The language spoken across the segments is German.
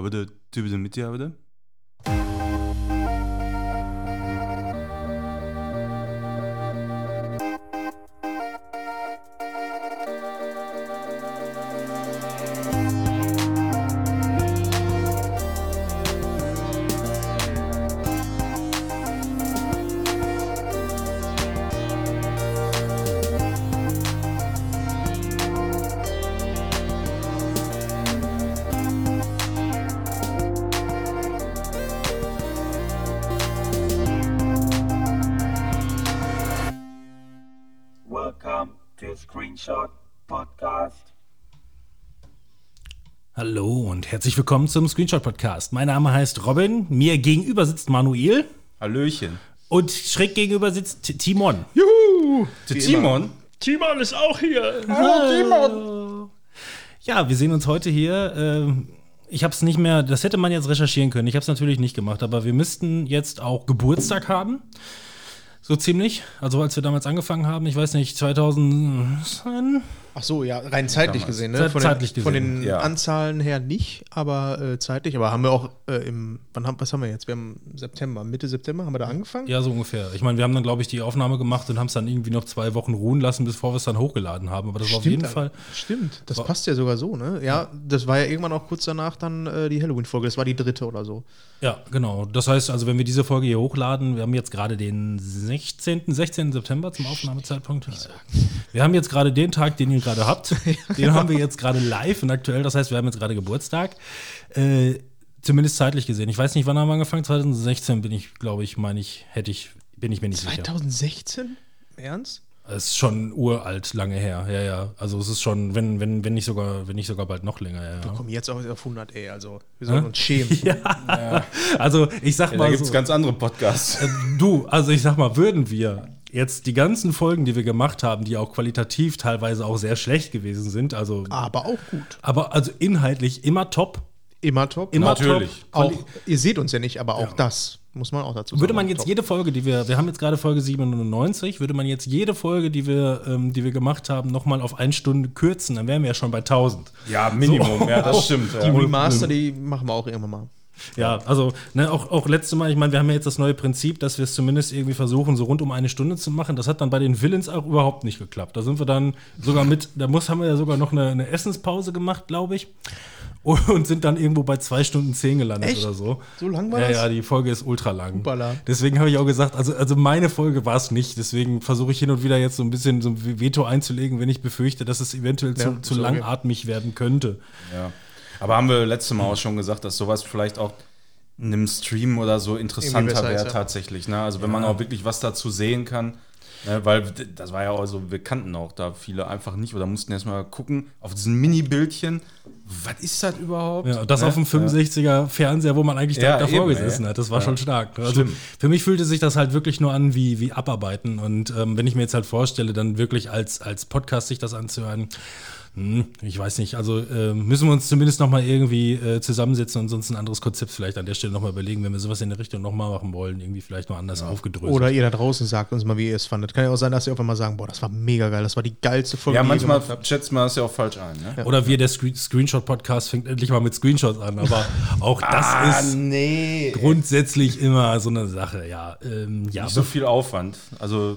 Habede, tübede mit dir, herzlich willkommen zum Screenshot Podcast. Mein Name heißt Robin, mir gegenüber sitzt Manuel Hallöchen. und schräg gegenüber sitzt T- Timon. Juhu! Timon? Timon ist auch hier. Ja, wir sehen uns heute hier. ähm, Ich habe es nicht mehr, das hätte man jetzt recherchieren können. Ich habe es natürlich nicht gemacht, aber wir müssten jetzt auch Geburtstag haben. So ziemlich. Also als wir damals angefangen haben, ich weiß nicht, 2000. Ach so, ja, rein zeitlich Damals. gesehen, ne? Zeit- Von zeitlich den, Von gesehen, den ja. Anzahlen her nicht, aber äh, zeitlich. Aber haben wir auch äh, im, wann haben, was haben wir jetzt? Wir haben September, Mitte September haben wir da angefangen? Ja, so ungefähr. Ich meine, wir haben dann, glaube ich, die Aufnahme gemacht und haben es dann irgendwie noch zwei Wochen ruhen lassen, bevor wir es dann hochgeladen haben. Aber das war auf jeden. Fall. Stimmt, das War- passt ja sogar so, ne? Ja, das war ja irgendwann auch kurz danach dann äh, die Halloween-Folge. Das war die dritte oder so. Ja, genau. Das heißt, also wenn wir diese Folge hier hochladen, wir haben jetzt gerade den 16., 16. September zum Aufnahmezeitpunkt. Wir haben jetzt gerade den Tag, den ihr gerade habt. Den haben wir jetzt gerade live und aktuell. Das heißt, wir haben jetzt gerade Geburtstag. Äh, zumindest zeitlich gesehen. Ich weiß nicht, wann haben wir angefangen? 2016 bin ich, glaube ich, meine ich, hätte ich, bin ich mir nicht sicher. 2016? Im Ernst? Es ist schon uralt, lange her. Ja, ja. Also es ist schon, wenn, wenn, wenn nicht sogar, wenn nicht sogar bald noch länger. Ja, ja. Komm, jetzt auch auf 100, ey. Also, wir sollen uns schämen. Also ich sag Ja, mal da gibt es so. ganz andere Podcasts. Äh, Du, also ich sag mal, würden wir jetzt die ganzen Folgen, die wir gemacht haben, die auch qualitativ teilweise auch sehr schlecht gewesen sind, also Aber auch gut. aber also inhaltlich immer top, Immer top. immer Natürlich. top. Auch, ihr seht uns ja nicht, aber auch das muss man auch dazu sagen. Würde man jetzt Top. jede Folge, die wir, wir haben jetzt gerade Folge 97, würde man jetzt jede Folge, die wir, ähm, die wir gemacht haben, nochmal auf eine Stunde kürzen, dann wären wir ja schon bei 1000. Ja, Minimum, ja, das stimmt. Die Ja. Remaster, die machen wir auch irgendwann mal. Ja, also ne, auch, auch letzte Mal, ich meine, wir haben ja jetzt das neue Prinzip, dass wir es zumindest irgendwie versuchen, so rund um eine Stunde zu machen. Das hat dann bei den Villains auch überhaupt nicht geklappt. Da sind wir dann sogar mit, da muss, haben wir ja sogar noch eine, eine Essenspause gemacht, glaube ich. Und sind dann irgendwo bei zwei Stunden zehn gelandet Echt? oder so. So lang war ja, das? Ja, die Folge ist ultra lang. Hoppala. Deswegen habe ich auch gesagt, also, also meine Folge war es nicht. Deswegen versuche ich hin und wieder jetzt so ein bisschen so ein Veto einzulegen, wenn ich befürchte, dass es eventuell zu, Ja, zu okay. langatmig werden könnte. Ja. Aber haben wir letztes Mal auch schon gesagt, dass sowas vielleicht auch in einem Stream oder so interessanter wäre ja. tatsächlich. Ne? Also wenn man auch wirklich was dazu sehen kann. Ne? Weil das war ja auch so, wir kannten auch da viele einfach nicht oder mussten erstmal gucken auf diesen Mini-Bildchen, was ist das überhaupt? Ja, das Ne? auf dem 65er Fernseher, wo man eigentlich Ja, direkt davor eben, gesessen ey. hat. Das war Ja. schon stark. Also Schlimm. für mich fühlte sich das halt wirklich nur an wie, wie Abarbeiten. Und ähm, wenn ich mir jetzt halt vorstelle, dann wirklich als, als Podcast sich das anzuhören, hm, ich weiß nicht, also äh, müssen wir uns zumindest noch mal irgendwie äh, zusammensetzen und sonst ein anderes Konzept vielleicht an der Stelle noch mal überlegen, wenn wir sowas in der Richtung noch mal machen wollen, irgendwie vielleicht noch anders aufgedröselt. Oder ihr da draußen sagt uns mal, wie ihr es fandet. Kann ja auch sein, dass ihr auf einmal sagen, boah, das war mega geil, das war die geilste Folge, Ja, manchmal schätzt man das ja auch falsch ein. Ne? Oder wir, der Screen Screenshot-Podcast, fängt endlich mal mit Screenshots an. Aber auch das ist nee. grundsätzlich immer so eine Sache, ja. Ähm, ja, Nicht so viel Aufwand. Also.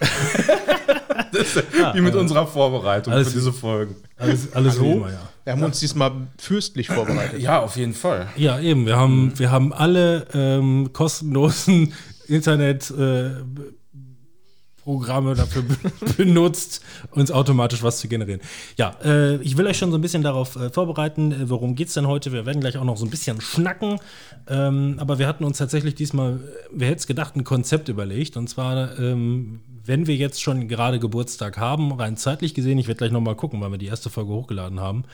das ist wie mit unserer Vorbereitung Alles- für diese Folgen. alles, alles wie immer, ja. Wir haben uns diesmal fürstlich vorbereitet. Ja, auf jeden Fall. Ja, eben. Wir haben, wir haben alle ähm, kostenlosen Internet. Äh, Programme dafür be- benutzt, uns automatisch was zu generieren. Ja, äh, ich will euch schon so ein bisschen darauf äh, vorbereiten, äh, worum geht es denn heute. Wir werden gleich auch noch so ein bisschen schnacken, ähm, aber wir hatten uns tatsächlich diesmal, wer hätte es gedacht, ein Konzept überlegt. Und zwar, ähm, wenn wir jetzt schon gerade Geburtstag haben, rein zeitlich gesehen, ich werde gleich nochmal gucken, weil wir die erste Folge hochgeladen haben,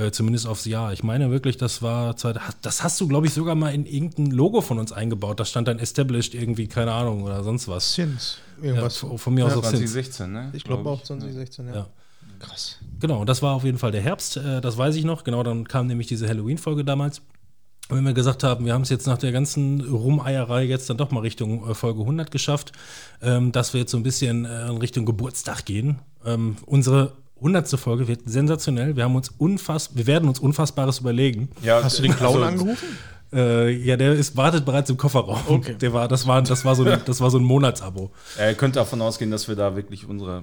äh, zumindest aufs Jahr. Ich meine wirklich, das war, zwei- das hast du, glaube ich, sogar mal in irgendein Logo von uns eingebaut. Da stand dann Established irgendwie, keine Ahnung, oder sonst was. Sins. Ja, Irgendwas. von von mir aus auf Sins. 2016, ne? ich glaube Glaub auch 2016, ja. Ja. Krass. Genau, das war auf jeden Fall der Herbst, äh, das weiß ich noch. Genau, dann kam nämlich diese Halloween-Folge damals. Und wenn wir gesagt haben, wir haben es jetzt nach der ganzen Rumeierei jetzt dann doch mal Richtung äh, Folge 100 geschafft, ähm, dass wir jetzt so ein bisschen äh, in Richtung Geburtstag gehen. Ähm, unsere hundertste Folge wird sensationell. Wir haben uns unfass, wir werden uns Unfassbares überlegen. Ja, Hast du den Clown also, angerufen? Äh, ja, der ist, wartet bereits im Kofferraum. Okay. Der war, das, war, das, war so ein, das war so ein Monatsabo. Er könnte davon ausgehen, dass wir da wirklich unsere,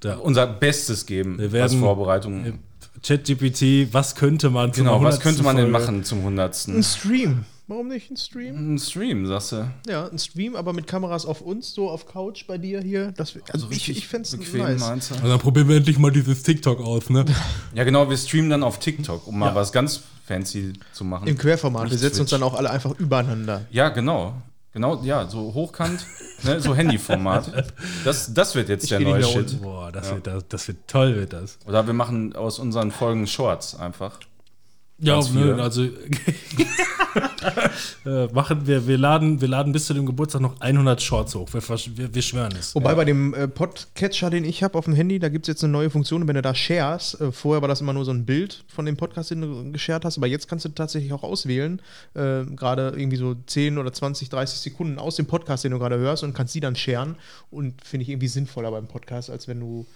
Da- unser Bestes geben Wir werden- als Vorbereitung. ChatGPT, was könnte man zum Genau, was 100. könnte man denn Folge? machen zum hundertsten? Ein Stream. Warum nicht ein Stream? Ein Stream, sagst du? Ja, ein Stream, aber mit Kameras auf uns, so auf Couch bei dir hier. Das, also ich, ich fände es nice. Also dann probieren wir endlich mal dieses TikTok aus, ne? Ja, genau, wir streamen dann auf TikTok, um mal was ganz fancy zu machen. Im Querformat. Wir Nicht setzen uns Twitch. dann auch alle einfach übereinander. Ja, genau. Genau, ja, so hochkant, ne, so Handyformat. Das, das wird jetzt der geh nicht neue Shit. unten. Boah, das, wird, das, das wird toll, wird das. Oder wir machen aus unseren Folgen Shorts einfach. Ja, Ganz ne, also äh, machen wir, wir laden, wir laden bis zu dem Geburtstag noch 100 Shorts hoch. Wir, wir, wir schwören es. Wobei bei dem äh, Podcatcher, den ich habe auf dem Handy, da gibt es jetzt eine neue Funktion, wenn du da shares. Äh, vorher war das immer nur so ein Bild von dem Podcast, den du geshared hast, aber jetzt kannst du tatsächlich auch auswählen, äh, gerade irgendwie so 10 oder 20, 30 Sekunden aus dem Podcast, den du gerade hörst und kannst die dann sharen. Und finde ich irgendwie sinnvoller beim Podcast, als wenn du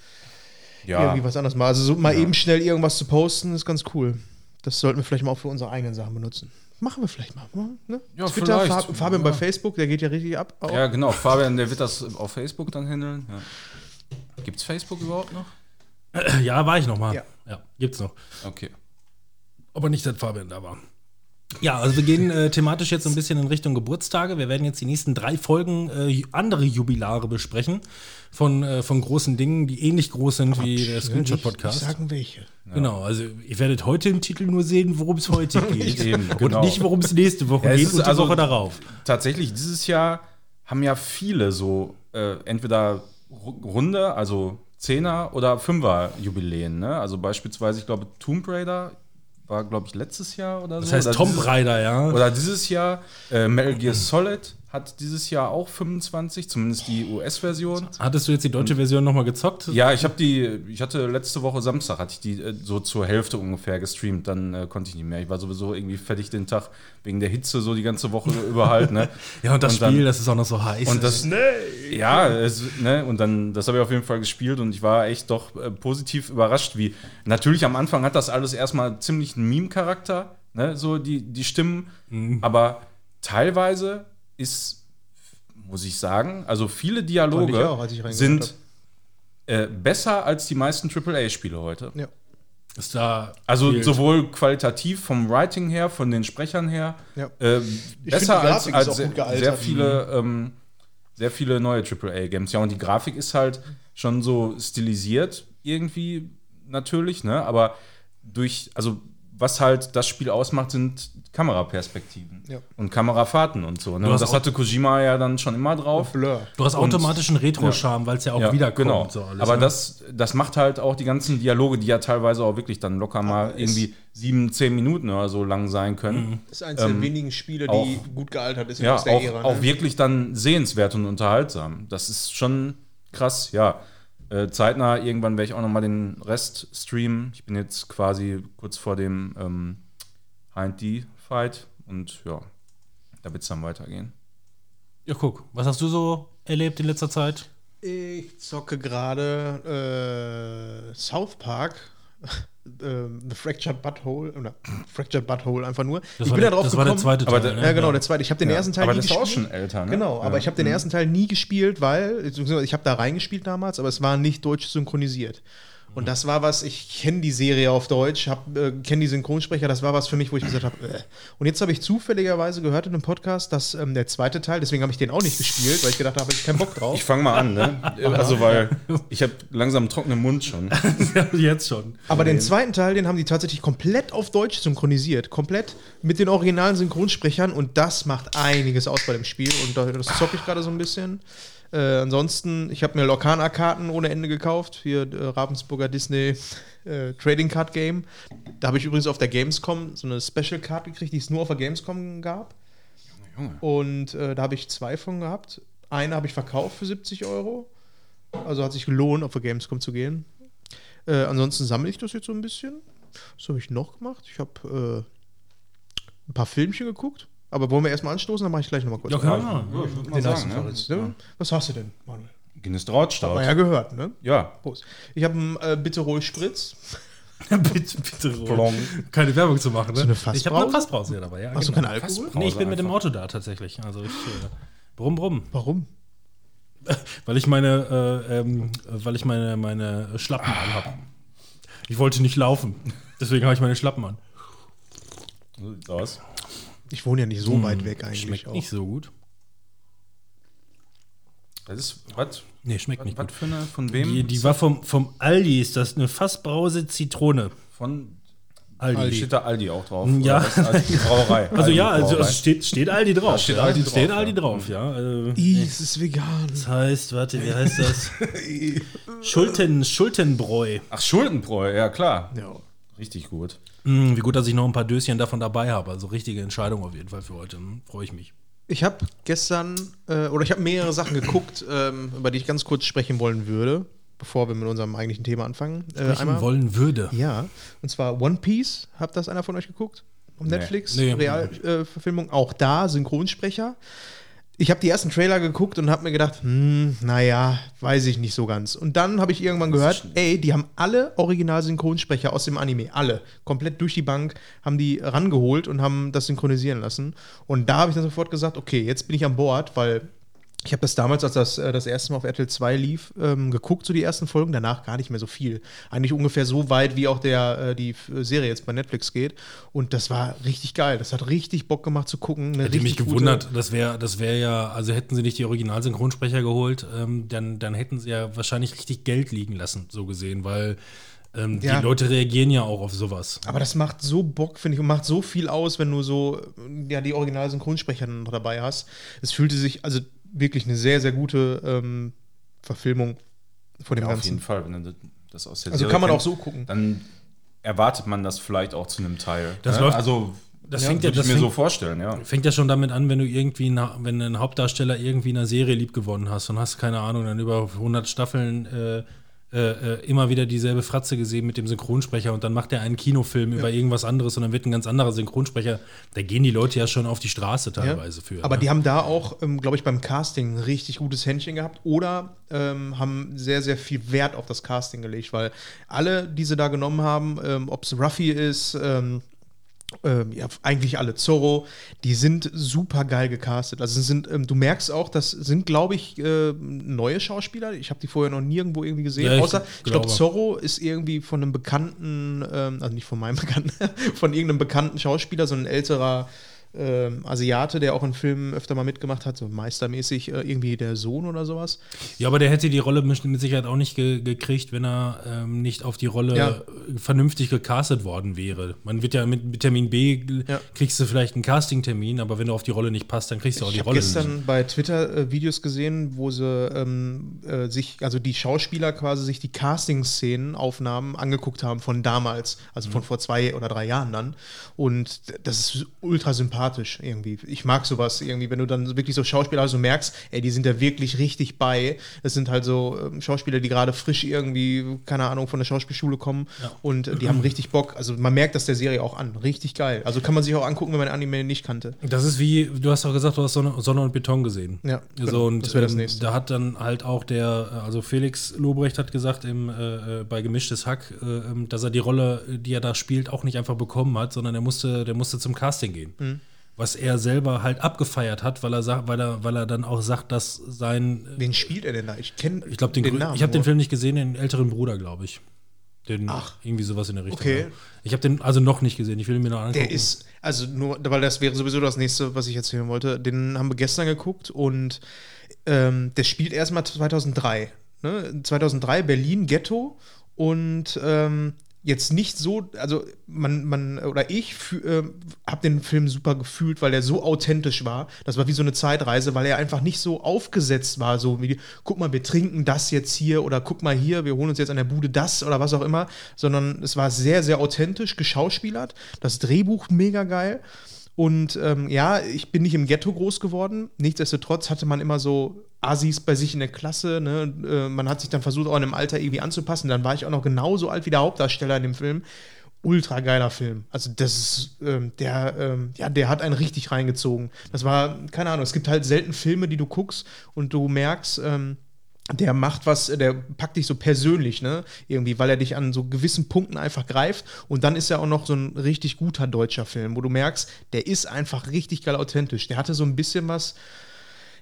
Ja, irgendwie was anderes machst. Also so mal eben schnell irgendwas zu posten, ist ganz cool. Das sollten wir vielleicht mal auch für unsere eigenen Sachen benutzen. Machen wir vielleicht mal. Ne? Ja, Twitter, vielleicht. Fab, Fabian Ja. bei Facebook, der geht ja richtig ab. auch. ja, genau. Fabian, der wird das auf Facebook dann handeln. Ja. Gibt's Facebook überhaupt noch? Ja, war ich noch mal. Ja. ja gibt's noch. Okay. Aber nicht seit Fabian da war. Ja, also wir gehen äh, thematisch jetzt so ein bisschen in Richtung Geburtstage. Wir werden jetzt die nächsten drei Folgen äh, andere Jubilare besprechen von, äh, von großen Dingen, die ähnlich groß sind wie der Nicht- Screenshot-Podcast. nicht sagen welche. Genau, also ihr werdet heute im Titel nur sehen, worum es heute geht. Eben, Und genau. nicht, worum es nächste Woche Ja, geht und die also- Woche darauf. Tatsächlich, dieses Jahr haben ja viele so äh, entweder Ru- Runde, also Zehner- oder Fünfer-Jubiläen. Ne? Also beispielsweise, ich glaube, Tomb Raider war, glaube ich, letztes Jahr oder so. Das heißt oder Tomb Raider, ja. Oder dieses Jahr, äh, Metal Gear Solid hat dieses Jahr auch 25, zumindest die US-Version. Hattest du jetzt die deutsche Version nochmal gezockt? Ja, ich habe die, ich hatte letzte Woche Samstag, hatte ich die äh, so zur Hälfte ungefähr gestreamt, dann äh, konnte ich nicht mehr. Ich war sowieso irgendwie fertig den Tag wegen der Hitze so die ganze Woche über halt, ne? Ja, und das Und dann- Spiel, das ist auch noch so heiß. Und das, ja, es, ne, und dann, das habe ich auf jeden Fall gespielt und ich war echt doch äh, positiv überrascht, wie, natürlich am Anfang hat das alles erstmal ziemlich einen Meme-Charakter, ne, so die, die Stimmen, Mhm. aber teilweise ist, muss ich sagen, also viele Dialoge auch, sind äh, besser als die meisten AAA-Spiele heute. Ja. ist da Also viel- sowohl qualitativ vom Writing her, von den Sprechern her, Ja. äh, die besser als, Grafik ist als auch sehr, gut gealtert. sehr viele, ähm, sehr viele neue AAA-Games. Ja, und die Grafik ist halt schon so stilisiert irgendwie natürlich, ne? Aber durch, also was halt das Spiel ausmacht, sind Kameraperspektiven Ja. und Kamerafahrten und so. Ne? Du Und hast das auch- hatte Kojima ja dann schon immer drauf. Blur. Du hast automatischen Retro-Charme, weil es ja auch Ja, wiederkommt. Genau. So alles, Aber ne? das, das macht halt auch die ganzen Dialoge, die ja teilweise auch wirklich dann locker mal es- irgendwie sieben, zehn Minuten oder so lang sein können. Das ist eines der Ähm, wenigen Spiele, die auch- gut gealtert ist Ja, aus der auch, Ära. auch ne? wirklich dann sehenswert und unterhaltsam. Das ist schon krass, ja. Äh, zeitnah irgendwann werde ich auch noch mal den Rest streamen. Ich bin jetzt quasi kurz vor dem ähm, Hind-D-Fight und ja, da wird es dann weitergehen. Ja, guck, was hast du so erlebt in letzter Zeit? Ich zocke gerade äh, South Park. ähm, The Fractured Butthole. Oder Fractured Butthole einfach nur. Das ich war, bin der, da drauf das war der gekommen. zweite Teil. der- ne? Ja, genau, der zweite. Ich habe den ersten Teil aber nie das ist auch gespielt. schon älter, ne? Genau, aber Ja. ich habe den ersten Teil nie gespielt, weil beziehungsweise ich habe da reingespielt damals, aber es war nicht deutsch synchronisiert. Und das war was, ich kenne die Serie auf Deutsch, äh, kenne die Synchronsprecher, das war was für mich, wo ich gesagt habe, äh. und jetzt habe ich zufälligerweise gehört in einem Podcast, dass ähm, der zweite Teil, deswegen habe ich den auch nicht gespielt, weil ich gedacht habe, ich keinen Bock drauf. Ich fange mal an, ne? Also, weil ich habe langsam einen trockenen Mund schon. Jetzt schon. Aber den zweiten Teil, den haben die tatsächlich komplett auf Deutsch synchronisiert. Komplett mit den originalen Synchronsprechern und das macht einiges aus bei dem Spiel und da- das zocke ich gerade so ein bisschen. Äh, ansonsten, ich habe mir Lorcaner-Karten ohne Ende gekauft. Hier äh, Ravensburger Disney äh, Trading Card Game. Da habe ich übrigens auf der Gamescom so eine Special Card gekriegt, die es nur auf der Gamescom gab. Und äh, da habe ich zwei von gehabt. Eine habe ich verkauft für 70 Euro. Also hat sich gelohnt, auf der Gamescom zu gehen. Äh, ansonsten sammle ich das jetzt so ein bisschen. Was habe ich noch gemacht? Ich habe äh, ein paar Filmchen geguckt. Aber wollen wir erstmal anstoßen, dann mache ich gleich nochmal kurz. Ja, klar. Ja, ich mal sagen, ne? Jetzt, ne? Was hast du denn, Manuel? Guinness Hat Drautstout. man ja gehört, ne? Ja. Prost. Ich habe einen äh, Bitterol Spritz. bitte, bitte, Plong. Keine Werbung zu machen, ne? So eine Ich habe eine Fassbrause? Hier dabei, ja. Hast du keinen Alkohol? Fassbrause Nee, ich bin mit dem Auto da tatsächlich. Also ich, äh, brumm, brumm. Warum? Weil ich meine, äh, ähm, weil ich meine, meine Schlappen anhabe. Ich wollte nicht laufen. Deswegen habe ich meine Schlappen an. So sieht's aus. Ich wohne ja nicht so weit weg eigentlich. Hm, Schmeckt auch. nicht so gut. Das ist, was? Nee, schmeckt nicht Was gut. für eine, von wem? Die, die war vom, vom Aldi, ist das eine Fassbrause Zitrone. von Aldi. Steht da Aldi auch drauf? Ja. Was? Aldi Brauerei. Also Aldi ja, also Brauerei. es steht, steht Aldi drauf. Da steht ja. Aldi drauf, steht ja. Aldi drauf, ja. Äh, Ih, es ist vegan. das heißt, warte, wie heißt das? Schulten, Schultenbräu. Ach, Schuldenbräu, ja klar. Ja. Richtig gut. Hm, wie gut, dass ich noch ein paar Döschen davon dabei habe. Also richtige Entscheidung auf jeden Fall für heute. Hm, Freue ich mich. Ich habe gestern, äh, oder ich habe mehrere Sachen geguckt, ähm, über die ich ganz kurz sprechen wollen würde, bevor wir mit unserem eigentlichen Thema anfangen. Äh, Sprechen wollen würde. Ja, und zwar One Piece. Habt das einer von euch geguckt? Auf Netflix? Nee. Realverfilmung. Äh. Auch da Synchronsprecher. Ich habe die ersten Trailer geguckt und habe mir gedacht, hm, naja, weiß ich nicht so ganz. Und dann habe ich irgendwann gehört, ey, die haben alle Original-Synchronsprecher aus dem Anime, alle, komplett durch die Bank, haben die rangeholt und haben das synchronisieren lassen. Und da habe ich dann sofort gesagt, okay, jetzt bin ich an Bord, weil ich habe das damals, als das äh, das erste Mal auf RTL 2 lief, ähm, geguckt, so die ersten Folgen, danach gar nicht mehr so viel. Eigentlich ungefähr so weit, wie auch der, äh, die F- Serie jetzt bei Netflix geht. Und das war richtig geil. Das hat richtig Bock gemacht zu gucken. Hätte mich gewundert, das wäre das wär ja, also hätten sie nicht die Originalsynchronsprecher geholt, ähm, dann, dann hätten sie ja wahrscheinlich richtig Geld liegen lassen, so gesehen, weil ähm, Ja. die Leute reagieren ja auch auf sowas. Aber das macht so Bock, finde ich, und macht so viel aus, wenn du so äh, ja, die Original-Synchronsprecher noch dabei hast. Es fühlte sich, also wirklich eine sehr, sehr gute ähm, Verfilmung von dem Ja, auf Ganzen. jeden Fall. Wenn du das aus der Also Serie kann man kennt, auch so gucken. Dann erwartet man das vielleicht auch zu einem Teil. Das ne? läuft- also, das ja, fängt ja- würde ich das mir so fängt- vorstellen, ja. Fängt ja schon damit an, wenn du irgendwie, na, wenn ein Hauptdarsteller irgendwie in einer Serie liebgewonnen hast und hast, keine Ahnung, dann über 100 Staffeln äh, äh, äh, immer wieder dieselbe Fratze gesehen mit dem Synchronsprecher und dann macht er einen Kinofilm über irgendwas anderes und dann wird ein ganz anderer Synchronsprecher. Da gehen die Leute ja schon auf die Straße teilweise für. Aber ne? die haben da auch, ähm, glaube ich, beim Casting ein richtig gutes Händchen gehabt oder ähm, haben sehr, sehr viel Wert auf das Casting gelegt, weil alle, die sie da genommen haben, ähm, ob es Ruffy ist, ähm, ja, eigentlich alle Zorro, die sind super geil gecastet. Also sind, ähm, du merkst auch, das sind, glaube ich, äh, neue Schauspieler. Ich habe die vorher noch nirgendwo irgendwie gesehen. Ja, ich Außer, ich glaube, glaube. Zorro ist irgendwie von einem bekannten, ähm, also nicht von meinem Bekannten, von irgendeinem bekannten Schauspieler, so ein älterer ähm, Asiate, der auch in Filmen öfter mal mitgemacht hat, so meistermäßig äh, irgendwie der Sohn oder sowas. Ja, aber der hätte die Rolle mit Sicherheit auch nicht ge gekriegt, wenn er ähm, nicht auf die Rolle Ja. äh, vernünftig gecastet worden wäre. Man wird ja mit Vitamin B Ja. kriegst du vielleicht einen Castingtermin, aber wenn du auf die Rolle nicht passt, dann kriegst du auch Ich die habe Rolle gestern bei Twitter äh, Videos gesehen, wo sie ähm, äh, sich, also die Schauspieler quasi sich die Casting-Szenen, Aufnahmen angeguckt haben von damals, also Mhm. von vor zwei oder drei Jahren dann. Und das ist ultra sympathisch irgendwie. Ich mag sowas irgendwie, wenn du dann wirklich so Schauspieler hast und merkst, ey, die sind da wirklich richtig bei. Das sind halt so ähm, Schauspieler, die gerade frisch irgendwie, keine Ahnung, von der Schauspielschule kommen und äh, die haben richtig Bock. Also man merkt das der Serie auch an. Richtig geil. Also kann man sich auch angucken, wenn man Anime nicht kannte. Das ist wie, du hast auch gesagt, du hast Sonne, Sonne und Beton gesehen. Ja, genau. so, und Das wäre das ähm, nächste. Da hat dann halt auch der, äh, also Felix Lobrecht hat gesagt im, äh, äh, bei Gemischtes Hack, äh, ähm, dass er die Rolle, die er da spielt, auch nicht einfach bekommen hat, sondern er musste, der musste zum Casting gehen. Mhm. Was er selber halt abgefeiert hat, weil er sagt, weil er, weil er dann auch sagt, dass sein, Wen spielt er denn da? Ich kenne ich glaube, den, grö- ich habe den. Film nicht gesehen, den älteren Bruder, glaube ich. Den, Ach. irgendwie sowas in der Richtung. Okay. ja. Ich habe den also noch nicht gesehen, ich will ihn mir noch angucken. Der ist, also nur, weil das wäre sowieso das nächste, was ich erzählen wollte. Den haben wir gestern geguckt und ähm, der spielt erstmal 2003. Ne? 2003 Berlin Ghetto und ähm, jetzt nicht so, also man, man oder ich äh, habe den Film super gefühlt, weil er so authentisch war. Das war wie so eine Zeitreise, weil er einfach nicht so aufgesetzt war, so wie, guck mal, wir trinken das jetzt hier oder guck mal hier, wir holen uns jetzt an der Bude das oder was auch immer, sondern es war sehr, sehr authentisch geschauspielert. Das Drehbuch mega geil. Und ähm, ja, ich bin nicht im Ghetto groß geworden. Nichtsdestotrotz hatte man immer so Asis bei sich in der Klasse. Ne? Äh, man hat sich dann versucht, auch in dem Alter irgendwie anzupassen. Dann war ich auch noch genauso alt wie der Hauptdarsteller in dem Film. Ultra geiler Film. Also, das ist, ähm, der, ähm, ja, der hat einen richtig reingezogen. Das war, keine Ahnung, es gibt halt selten Filme, die du guckst und du merkst, ähm, der macht was, der packt dich so persönlich, ne? Irgendwie, weil er dich an so gewissen Punkten einfach greift. Und dann ist er auch noch so ein richtig guter deutscher Film, wo du merkst, der ist einfach richtig geil authentisch. Der hatte so ein bisschen was,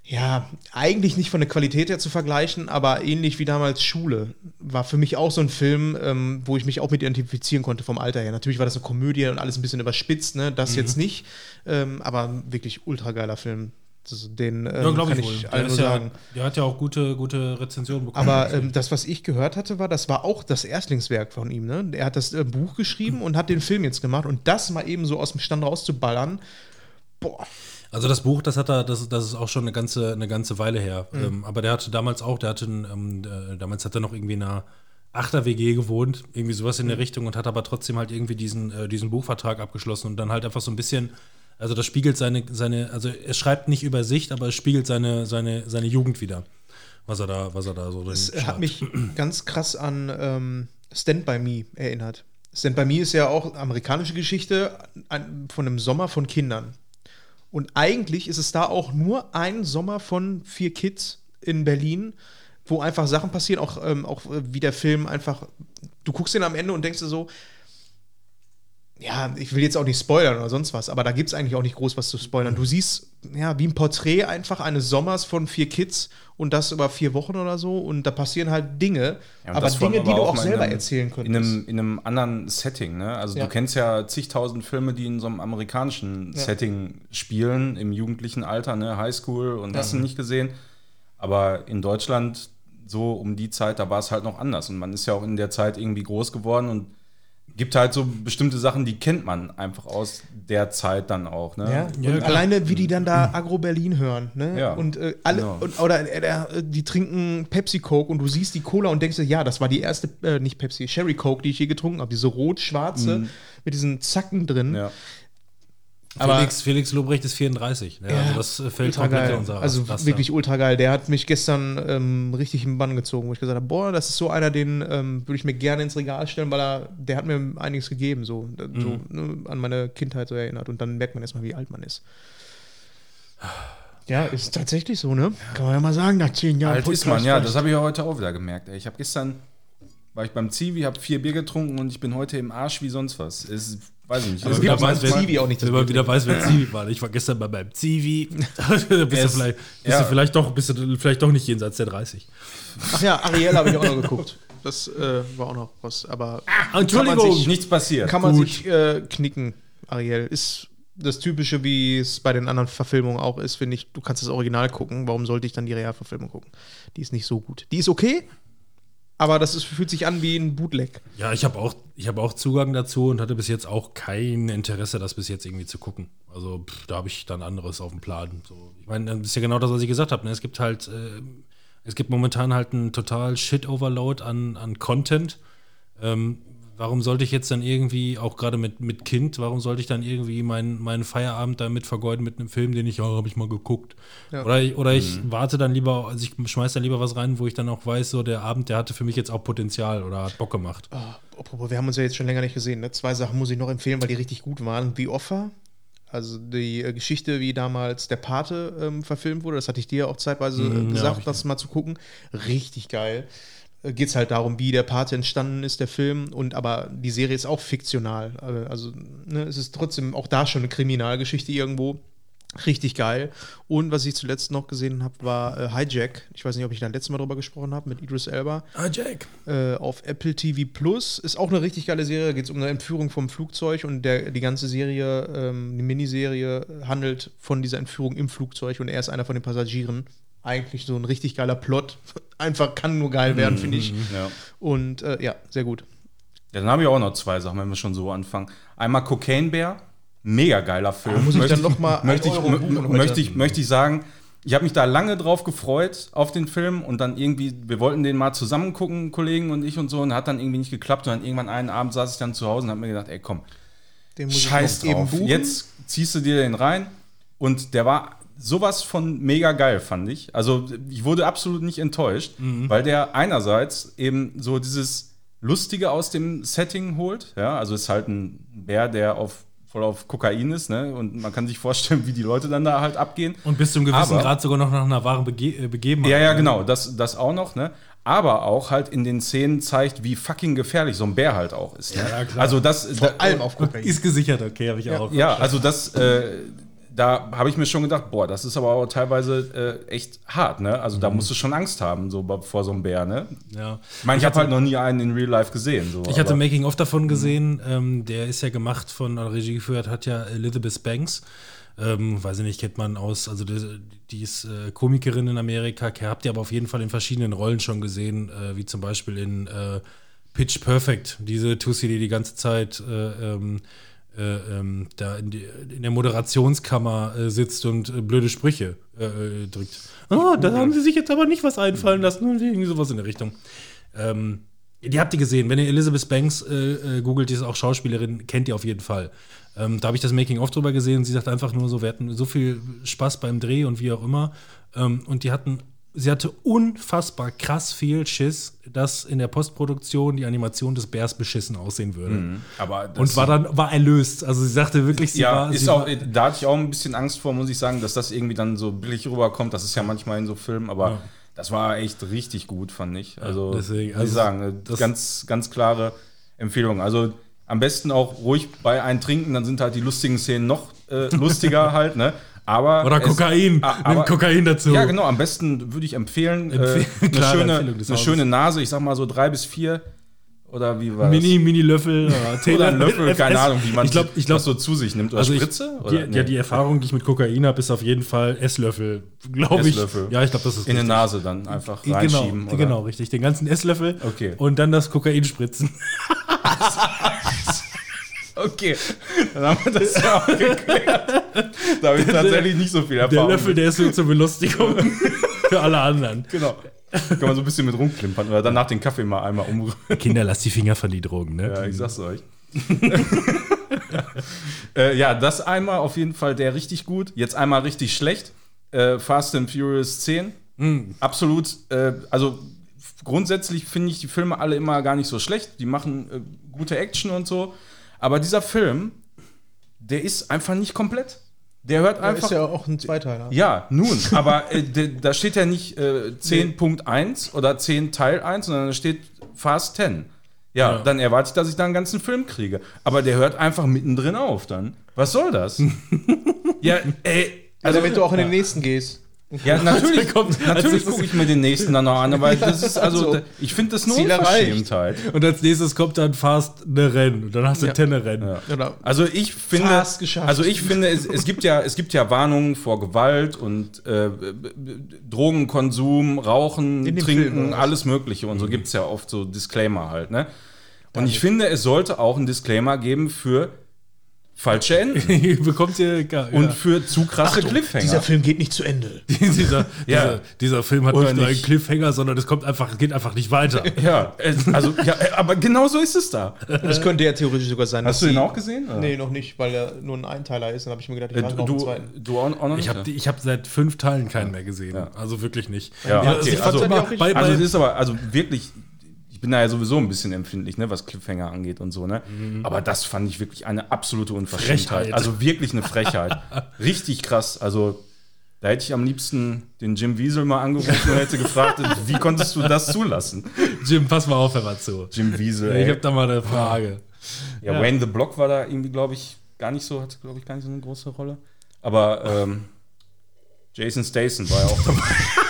ja, eigentlich nicht von der Qualität her zu vergleichen, aber ähnlich wie damals Schule. War für mich auch so ein Film, ähm, wo ich mich auch mit identifizieren konnte vom Alter her. Natürlich war das eine Komödie und alles ein bisschen überspitzt, ne? Das jetzt nicht. Ähm, aber wirklich ultra geiler Film. Den ähm, Ja, glaube kann ich wohl. ich Der, allen nur ja, sagen. der hat ja auch gute, gute Rezensionen bekommen. Aber ähm, das, was ich gehört hatte, war, das war auch das Erstlingswerk von ihm. Ne? Er hat das äh, Buch geschrieben und hat den Film jetzt gemacht. Und das mal eben so aus dem Stand rauszuballern, boah. Also das Buch, das hat er, das, das ist auch schon eine ganze, eine ganze Weile her. Mhm. Ähm, aber der hatte damals auch, der hatte, ähm, äh, damals hat er noch irgendwie in einer Achter-WG gewohnt, irgendwie sowas Mhm. in der Richtung und hat aber trotzdem halt irgendwie diesen, äh, diesen Buchvertrag abgeschlossen und dann halt einfach so ein bisschen, also das spiegelt seine, seine, also er schreibt nicht über sich, aber es spiegelt seine, seine, seine Jugend wieder, was er da, was er da so Das hat mich ganz krass an ähm, Stand By Me erinnert. Stand By Me ist ja auch amerikanische Geschichte an, von einem Sommer von Kindern. Und eigentlich ist es da auch nur ein Sommer von vier Kids in Berlin, wo einfach Sachen passieren, auch, ähm, auch äh, wie der Film einfach. Du guckst ihn am Ende und denkst dir so, ja, ich will jetzt auch nicht spoilern oder sonst was, aber da gibt es eigentlich auch nicht groß was zu spoilern. Du siehst, ja, wie ein Porträt einfach eines Sommers von vier Kids und das über vier Wochen oder so und da passieren halt Dinge, Ja, aber Dinge, die aber du auch in selber einem- erzählen In könntest. einem, in einem anderen Setting, ne? Also Ja. du kennst ja zigtausend Filme, die in so einem amerikanischen Ja. Setting spielen, im jugendlichen Alter, ne? Highschool und hast du nicht gesehen. Aber in Deutschland, so um die Zeit, da war es halt noch anders. Und man ist ja auch in der Zeit irgendwie groß geworden und gibt halt so bestimmte Sachen, die kennt man einfach aus der Zeit dann auch, ne? Ja, Ja, und klar. alleine wie die dann da Agro Berlin hören, ne? Ja, und äh, alle genau. und, oder äh, äh, die trinken Pepsi Coke und du siehst die Cola und denkst dir, ja, das war die erste äh, nicht Pepsi, Sherry Coke, die ich je getrunken habe, diese rot-schwarze mit diesen Zacken drin. Mhm. Ja. Aber- Felix, Felix Lobrecht ist 34. Ne? also das äh, fällt komplett in unser Also Raster. wirklich ultra geil. Der hat mich gestern ähm, richtig im Bann gezogen, wo ich gesagt habe, boah, das ist so einer, den ähm, würde ich mir gerne ins Regal stellen, weil er, der hat mir einiges gegeben, so, so Mhm. ne, an meine Kindheit so erinnert. Und dann merkt man erstmal, wie alt man ist. Ja, ist tatsächlich so, ne? Kann man ja mal sagen, nach zehn Jahren. Alt ist man, ja, das habe ich ja heute auch wieder gemerkt. Ey. Ich habe gestern, war ich beim Zivi, habe vier Bier getrunken und ich bin heute im Arsch wie sonst was. Es, weiß ich nicht. Aber Es gibt beim Zivi auch nicht das Wenn man wieder weiß, wer Zivi war. Ich war gestern mal beim Zivi. da bist, du vielleicht, bist, ja. du vielleicht doch, bist du vielleicht doch nicht jenseits der 30. Ach ja, Ariel habe ich auch noch geguckt. Das äh, war auch noch was. Aber Entschuldigung. Kann man sich- Nichts passiert. kann man Gut. sich äh, knicken, Ariel. Ist das Typische, wie es bei den anderen Verfilmungen auch ist, finde ich, du kannst das Original gucken. Warum sollte ich dann die Realverfilmung gucken? Die ist nicht so gut. Die ist okay, aber das ist, fühlt sich an wie ein Bootleg. Ja, ich habe auch, hab auch Zugang dazu und hatte bis jetzt auch kein Interesse, das bis jetzt irgendwie zu gucken. Also pff, da habe ich dann anderes auf dem Plan. So, ich meine, das ist ja genau das, was ich gesagt habe. Ne? Es gibt halt, äh, es gibt momentan halt einen total Shit-Overload an, an Content. Ähm, warum sollte ich jetzt dann irgendwie, auch gerade mit, mit Kind, warum sollte ich dann irgendwie meinen meinen Feierabend damit vergeuden mit einem Film, den ich, ja, habe ich mal geguckt. Ja. Oder, ich- oder ich warte dann lieber, also ich schmeiß dann lieber was rein, wo ich dann auch weiß, so der Abend, der hatte für mich jetzt auch Potenzial oder hat Bock gemacht. Ah, apropos, wir haben uns ja jetzt schon länger nicht gesehen. Ne? Zwei Sachen muss ich noch empfehlen, weil die richtig gut waren. The Offer, also die äh, Geschichte, wie damals der Pate ähm, verfilmt wurde, das hatte ich dir auch zeitweise äh, Mhm, ja, hab gesagt, ich das mal zu gucken. Richtig geil. Geht es halt darum, wie der Pate entstanden ist, der Film. Und aber die Serie ist auch fiktional. Äh, Also ne, es ist trotzdem auch da schon eine Kriminalgeschichte irgendwo. Richtig geil. Und was ich zuletzt noch gesehen habe, war äh, Hijack. Ich weiß nicht, ob ich da letztes Mal drüber gesprochen habe mit Idris Elba Ah, Jack. äh, auf Apple TV Plus. Ist auch eine richtig geile Serie. Da geht es um eine Entführung vom Flugzeug und der, die ganze Serie, ähm, die Miniserie, handelt von dieser Entführung im Flugzeug und er ist einer von den Passagieren. Eigentlich so ein richtig geiler Plot. Einfach kann nur geil werden, finde ich. Ja. Und äh, ja, sehr gut. Ja, dann habe ich auch noch zwei Sachen, wenn wir schon so anfangen. Einmal Cocaine Bear, mega geiler Film. Ah, muss ich Möchte dann noch mal möchte ich, möchte ich, möchte ich sagen, ich habe mich da lange drauf gefreut auf den Film und dann irgendwie, wir wollten den mal zusammen gucken, Kollegen und ich und so, und hat dann irgendwie nicht geklappt. Und dann irgendwann einen Abend saß ich dann zu Hause und habe mir gedacht, ey komm, Den muss scheiß drauf. Jetzt ziehst du dir den rein und der war sowas von mega geil, fand ich. Also ich wurde absolut nicht enttäuscht, weil der einerseits eben so dieses Lustige aus dem Setting holt. Ja, also ist halt ein Bär, der auf voll auf Kokain ist, ne? Und man kann sich vorstellen, wie die Leute dann da halt abgehen. Und bis zum gewissen Aber- Grad sogar noch nach einer wahren Bege äh, Begebenheit. Ja, ja, genau, das, das auch noch, ne? Aber auch halt in den Szenen zeigt, wie fucking gefährlich so ein Bär halt auch ist. Ne? Ja, klar. Also das, Vor da, allem auf Kokain. Ist gesichert, okay, habe ich auch. ja, also das, äh, da habe ich mir schon gedacht, boah, das ist aber auch teilweise äh, echt hart, ne? Also Mhm. da musst du schon Angst haben, so vor so einem Bär, ne? ja. Ich meine, ich habe halt noch nie einen in Real Life gesehen. So, Ich hatte Making of davon gesehen. Ähm, der ist ja gemacht von Regie geführt, hat ja Elizabeth Banks. Ähm, weiß ich nicht, kennt man aus, also die, die ist äh, Komikerin in Amerika, habt ihr aber auf jeden Fall in verschiedenen Rollen schon gesehen, äh, wie zum Beispiel in äh, Pitch Perfect, diese Tussi, die die ganze Zeit äh, ähm, äh, ähm, da in, die, in der Moderationskammer äh, sitzt und äh, blöde Sprüche äh, äh, drückt. Oh, da haben sie sich jetzt aber nicht was einfallen lassen und irgendwie sowas in der Richtung. Ähm, die habt ihr gesehen. Wenn ihr Elizabeth Banks äh, googelt, die ist auch Schauspielerin, kennt ihr auf jeden Fall. Ähm, da habe ich das Making-of drüber gesehen. Sie sagt einfach nur so, wir hatten so viel Spaß beim Dreh und wie auch immer. Ähm, und die hatten, sie hatte unfassbar krass viel Schiss, dass in der Postproduktion die Animation des Bärs beschissen aussehen würde. aber das, Und war dann, war erlöst. Also sie sagte wirklich, sie ja, war. ist sie auch, war, da hatte ich auch ein bisschen Angst vor, muss ich sagen, dass das irgendwie dann so billig rüberkommt. Das ist ja manchmal in so Filmen, aber Ja. das war echt richtig gut, fand ich. Also, deswegen, muss also ich sagen, das- ganz, ganz klare Empfehlung. Also am besten auch ruhig bei einem trinken, dann sind halt die lustigen Szenen noch äh, lustiger halt, ne? Aber oder es- Kokain. Ah, Nimm aber- Kokain dazu. Ja, genau. Am besten würde ich empfehlen, äh, Empfehl- eine, klare schöne, eine schöne Nase. Ich sag mal so drei bis vier oder wie war Mini, Mini-Löffel. das? Oder ein Löffel, keine Ahnung, wie man ich glaub, ich glaub, das so zu sich nimmt. Oder Also ich, Spritze? die, oder? Ja, die Erfahrung, die ich mit Kokain habe, ist auf jeden Fall Esslöffel, glaube ich. Esslöffel. Ja, ich glaube, das ist in die. Nase dann einfach Genau, reinschieben. oder? genau, richtig. Den ganzen Esslöffel Okay. und dann das Kokain spritzen. Okay, dann haben wir das ja auch geklärt. Da habe ich tatsächlich nicht so viel Der Erfahrung. Löffel, der ist nur zur Belustigung für alle anderen. Genau. Kann man so ein bisschen mit rumklimpern oder danach den Kaffee mal einmal umrühren. Kinder, lasst die Finger von die Drogen, ne? Ja, ich sag's euch. äh, ja, das einmal auf jeden Fall der richtig gut. Jetzt einmal richtig schlecht. Äh, Fast and Furious 10. Absolut. Äh, also grundsätzlich finde ich die Filme alle immer gar nicht so schlecht. Die machen äh, gute Action und so. Aber dieser Film, der ist einfach nicht komplett. Der hört Da einfach. ist ja auch ein Zweiteiler. Ja, nun, aber äh, de- da steht ja nicht äh, 10.1 oder 10 Teil 1, sondern da steht Fast 10. Ja, Ja. dann erwarte ich, dass ich da einen ganzen Film kriege. Aber der hört einfach mittendrin auf dann. Was soll das? ja, ey. Also, damit du auch in den nächsten gehst. Ja, natürlich, kommt- natürlich gucke ich mir den nächsten dann noch an, weil das ist, also, Also, ich finde das nur. Unverschämtheit. Und als nächstes kommt dann fast eine Rennen. Und dann hast du Ja. Tenne Rennen. Ja. Oder Also ich finde, Fast geschafft. also ich finde, es, es gibt ja, es gibt ja Warnungen vor Gewalt und äh, b- Drogenkonsum, Rauchen, Trinken, Film, alles Mögliche und so gibt es ja oft so Disclaimer halt, ne? Und ich finde, es sollte auch einen Disclaimer geben für falsche Enden Bekommt ihr gar, und ja. für zu krasse Cliffhanger. dieser Film geht nicht zu Ende. dieser, Ja. dieser, dieser Film hat Oder nicht nur einen. Cliffhanger, sondern es kommt einfach, geht einfach nicht weiter. ja, also ja, aber genau so ist es da. Das könnte ja theoretisch sogar sein. Hast du den auch gesehen? oder? Nee, noch nicht, weil er nur ein Einteiler ist. Dann habe ich mir gedacht, ich Äh, warte noch du, zweiten. du auch, auch noch Ich nicht? habe ich hab seit fünf Teilen keinen mehr gesehen. Ja. Also wirklich nicht. Ja, also okay, ich also- immer, auch richtig- bei, Also bei, es ist aber, also wirklich, ich bin da ja sowieso ein bisschen empfindlich, ne, was Cliffhanger angeht und so, ne? Aber das fand ich wirklich eine absolute Unverschämtheit. Frechheit. Also wirklich eine Frechheit. Richtig krass. Also da hätte ich am liebsten den Jim Wiesel mal angerufen und hätte gefragt, wie konntest du das zulassen? Jim, pass mal auf, hör mal zu. Jim Wiesel, Ich ey. habe da mal eine Frage. Ja, Wayne the Block war da irgendwie, glaube ich, gar nicht so, hat, glaube ich, gar nicht so eine große Rolle. Aber ähm, Jason Statham war ja auch dabei.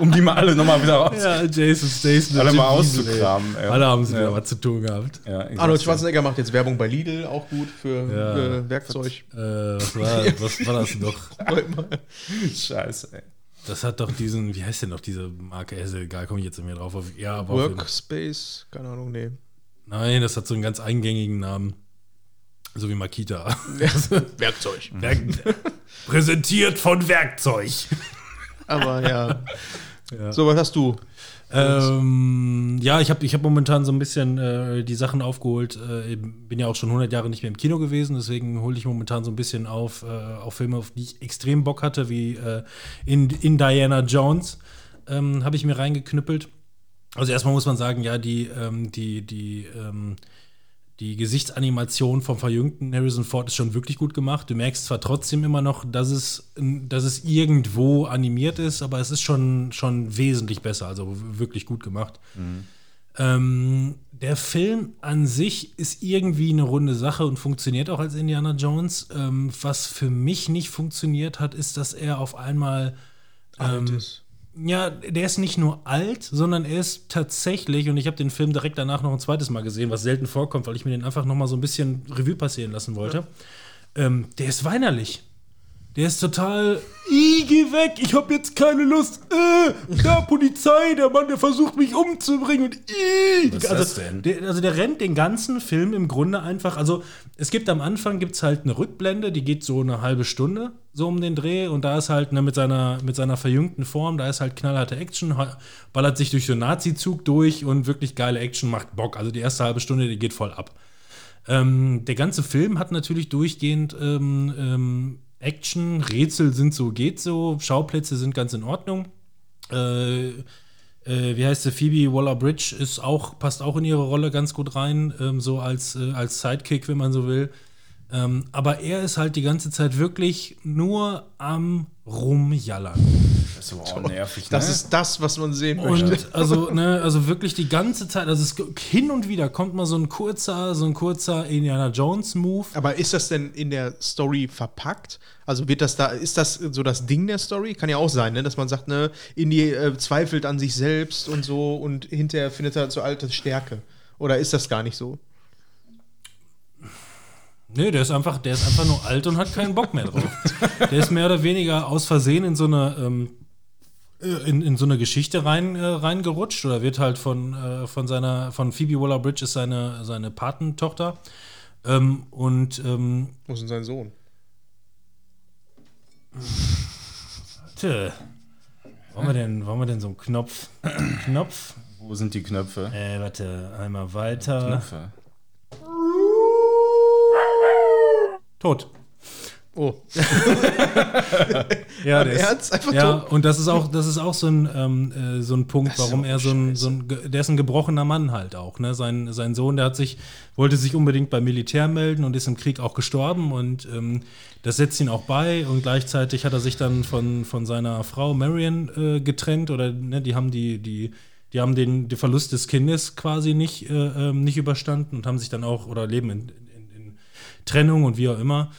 um die mal alle nochmal wieder raus. Ja, Jason Statham. Alle Jim mal auszukramen, ey. ey. Alle haben sie Ja. wieder was zu tun gehabt. Arnold. Schwarzenegger macht jetzt Werbung bei Lidl, auch gut für Ja. äh, Werkzeug. Äh, was, war, was war das noch? Scheiße, ey. Das hat doch diesen, wie heißt denn noch diese Marke? Ist egal, komme ich jetzt nicht mehr drauf. Auf, ja, aber Workspace, keine Ahnung, nee. Nein, das hat so einen ganz eingängigen Namen. So wie Makita. Werkzeug. Werk Präsentiert von Werkzeug. Aber ja. So, was hast du? Ähm, ja, ich habe ich hab momentan so ein bisschen äh, die Sachen aufgeholt. Äh, bin ja auch schon 100 Jahre nicht mehr im Kino gewesen, deswegen hole ich momentan so ein bisschen auf, äh, auf Filme, auf die ich extrem Bock hatte, wie äh, in, in Diana Jones. Ähm, habe ich mir reingeknüppelt. Also erstmal muss man sagen, ja, die, ähm, die, die, ähm, die Gesichtsanimation vom verjüngten Harrison Ford ist schon wirklich gut gemacht. Du merkst zwar trotzdem immer noch, dass es, dass es irgendwo animiert ist, aber es ist schon, schon wesentlich besser, also wirklich gut gemacht. Ähm, der Film an sich ist irgendwie eine runde Sache und funktioniert auch als Indiana Jones. Ähm, was für mich nicht funktioniert hat, ist, dass er auf einmal Alt ähm, ist. Ja, der ist nicht nur alt, sondern er ist tatsächlich, und ich habe den Film direkt danach noch ein zweites Mal gesehen, was selten vorkommt, weil ich mir den einfach noch mal so ein bisschen Revue passieren lassen wollte. Ähm, der ist weinerlich. Der ist total, "Ih, geh weg, ich habe jetzt keine Lust. Äh, da Polizei, der Mann, der versucht mich umzubringen. Und, ih. Was also, das denn? Der, also der rennt den ganzen Film im Grunde einfach, also es gibt am Anfang gibt's halt eine Rückblende, die geht so eine halbe Stunde so um den Dreh und da ist halt ne, mit, seiner, mit seiner verjüngten Form, da ist halt knallharte Action, ballert sich durch so einen Nazi-Zug durch und wirklich geile Action macht Bock. Also die erste halbe Stunde, die geht voll ab. Ähm, der ganze Film hat natürlich durchgehend ähm, ähm, Action, Rätsel sind so, geht so, Schauplätze sind ganz in Ordnung. Äh, äh, wie heißt sie? Phoebe Waller-Bridge ist auch, passt auch in ihre Rolle ganz gut rein, ähm, so als, äh, als Sidekick, wenn man so will. Ähm, aber er ist halt die ganze Zeit wirklich nur am Rumjallern. Das ist aber auch nervig, Das ne? ist das, was man sehen möchte. Und also, ne, also wirklich die ganze Zeit, also es, hin und wieder kommt mal so ein kurzer, so ein kurzer Indiana Jones Move. Aber ist das denn in der Story verpackt? Also wird das da, ist das so das Ding der Story? Kann ja auch sein, ne? dass man sagt, ne, Indy äh, zweifelt an sich selbst und so und hinterher findet er so alte Stärke. Oder ist das gar nicht so? Nee, der ist einfach, der ist einfach nur alt und hat keinen Bock mehr drauf. Der ist mehr oder weniger aus Versehen in so eine, ähm, äh, in, in so eine Geschichte rein, äh, reingerutscht oder wird halt von, äh, von seiner, von Phoebe Waller-Bridge ist seine, seine Patentochter. Ähm, und ähm, Muss denn sein Sohn? tö, wollen wir denn, wollen wir denn so einen Knopf? Knopf? Wo sind die Knöpfe? Äh, warte, einmal weiter. Knöpfe. Tot. Oh, Ja, der ist, Ernst? Einfach ja, tot? und das ist auch, das ist auch so ein, ähm, äh, so ein Punkt, ist warum er so ein, so ein, der ist ein gebrochener Mann halt auch. Ne? Sein, sein Sohn, der hat sich, wollte sich unbedingt beim Militär melden und ist im Krieg auch gestorben und ähm, das setzt ihn auch bei und gleichzeitig hat er sich dann von, von seiner Frau Marion äh, getrennt oder ne, die haben die, die, die haben den, den Verlust des Kindes quasi nicht, äh, ähm, nicht überstanden und haben sich dann auch oder leben in Trennung und wie auch immer.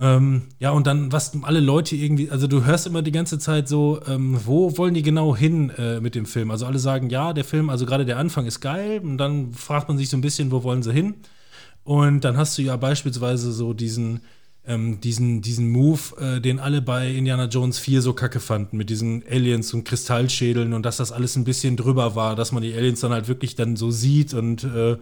Ähm, ja, und dann, was alle Leute irgendwie, also du hörst immer die ganze Zeit so, ähm, wo wollen die genau hin äh, mit dem Film? Also alle sagen, ja, der Film, also gerade der Anfang ist geil, und dann fragt man sich so ein bisschen, wo wollen sie hin? Und dann hast du ja beispielsweise so diesen, ähm, diesen, diesen Move, äh, den alle bei Indiana Jones 4 so kacke fanden, mit diesen Aliens und Kristallschädeln und dass das alles ein bisschen drüber war, dass man die Aliens dann halt wirklich dann so sieht und äh,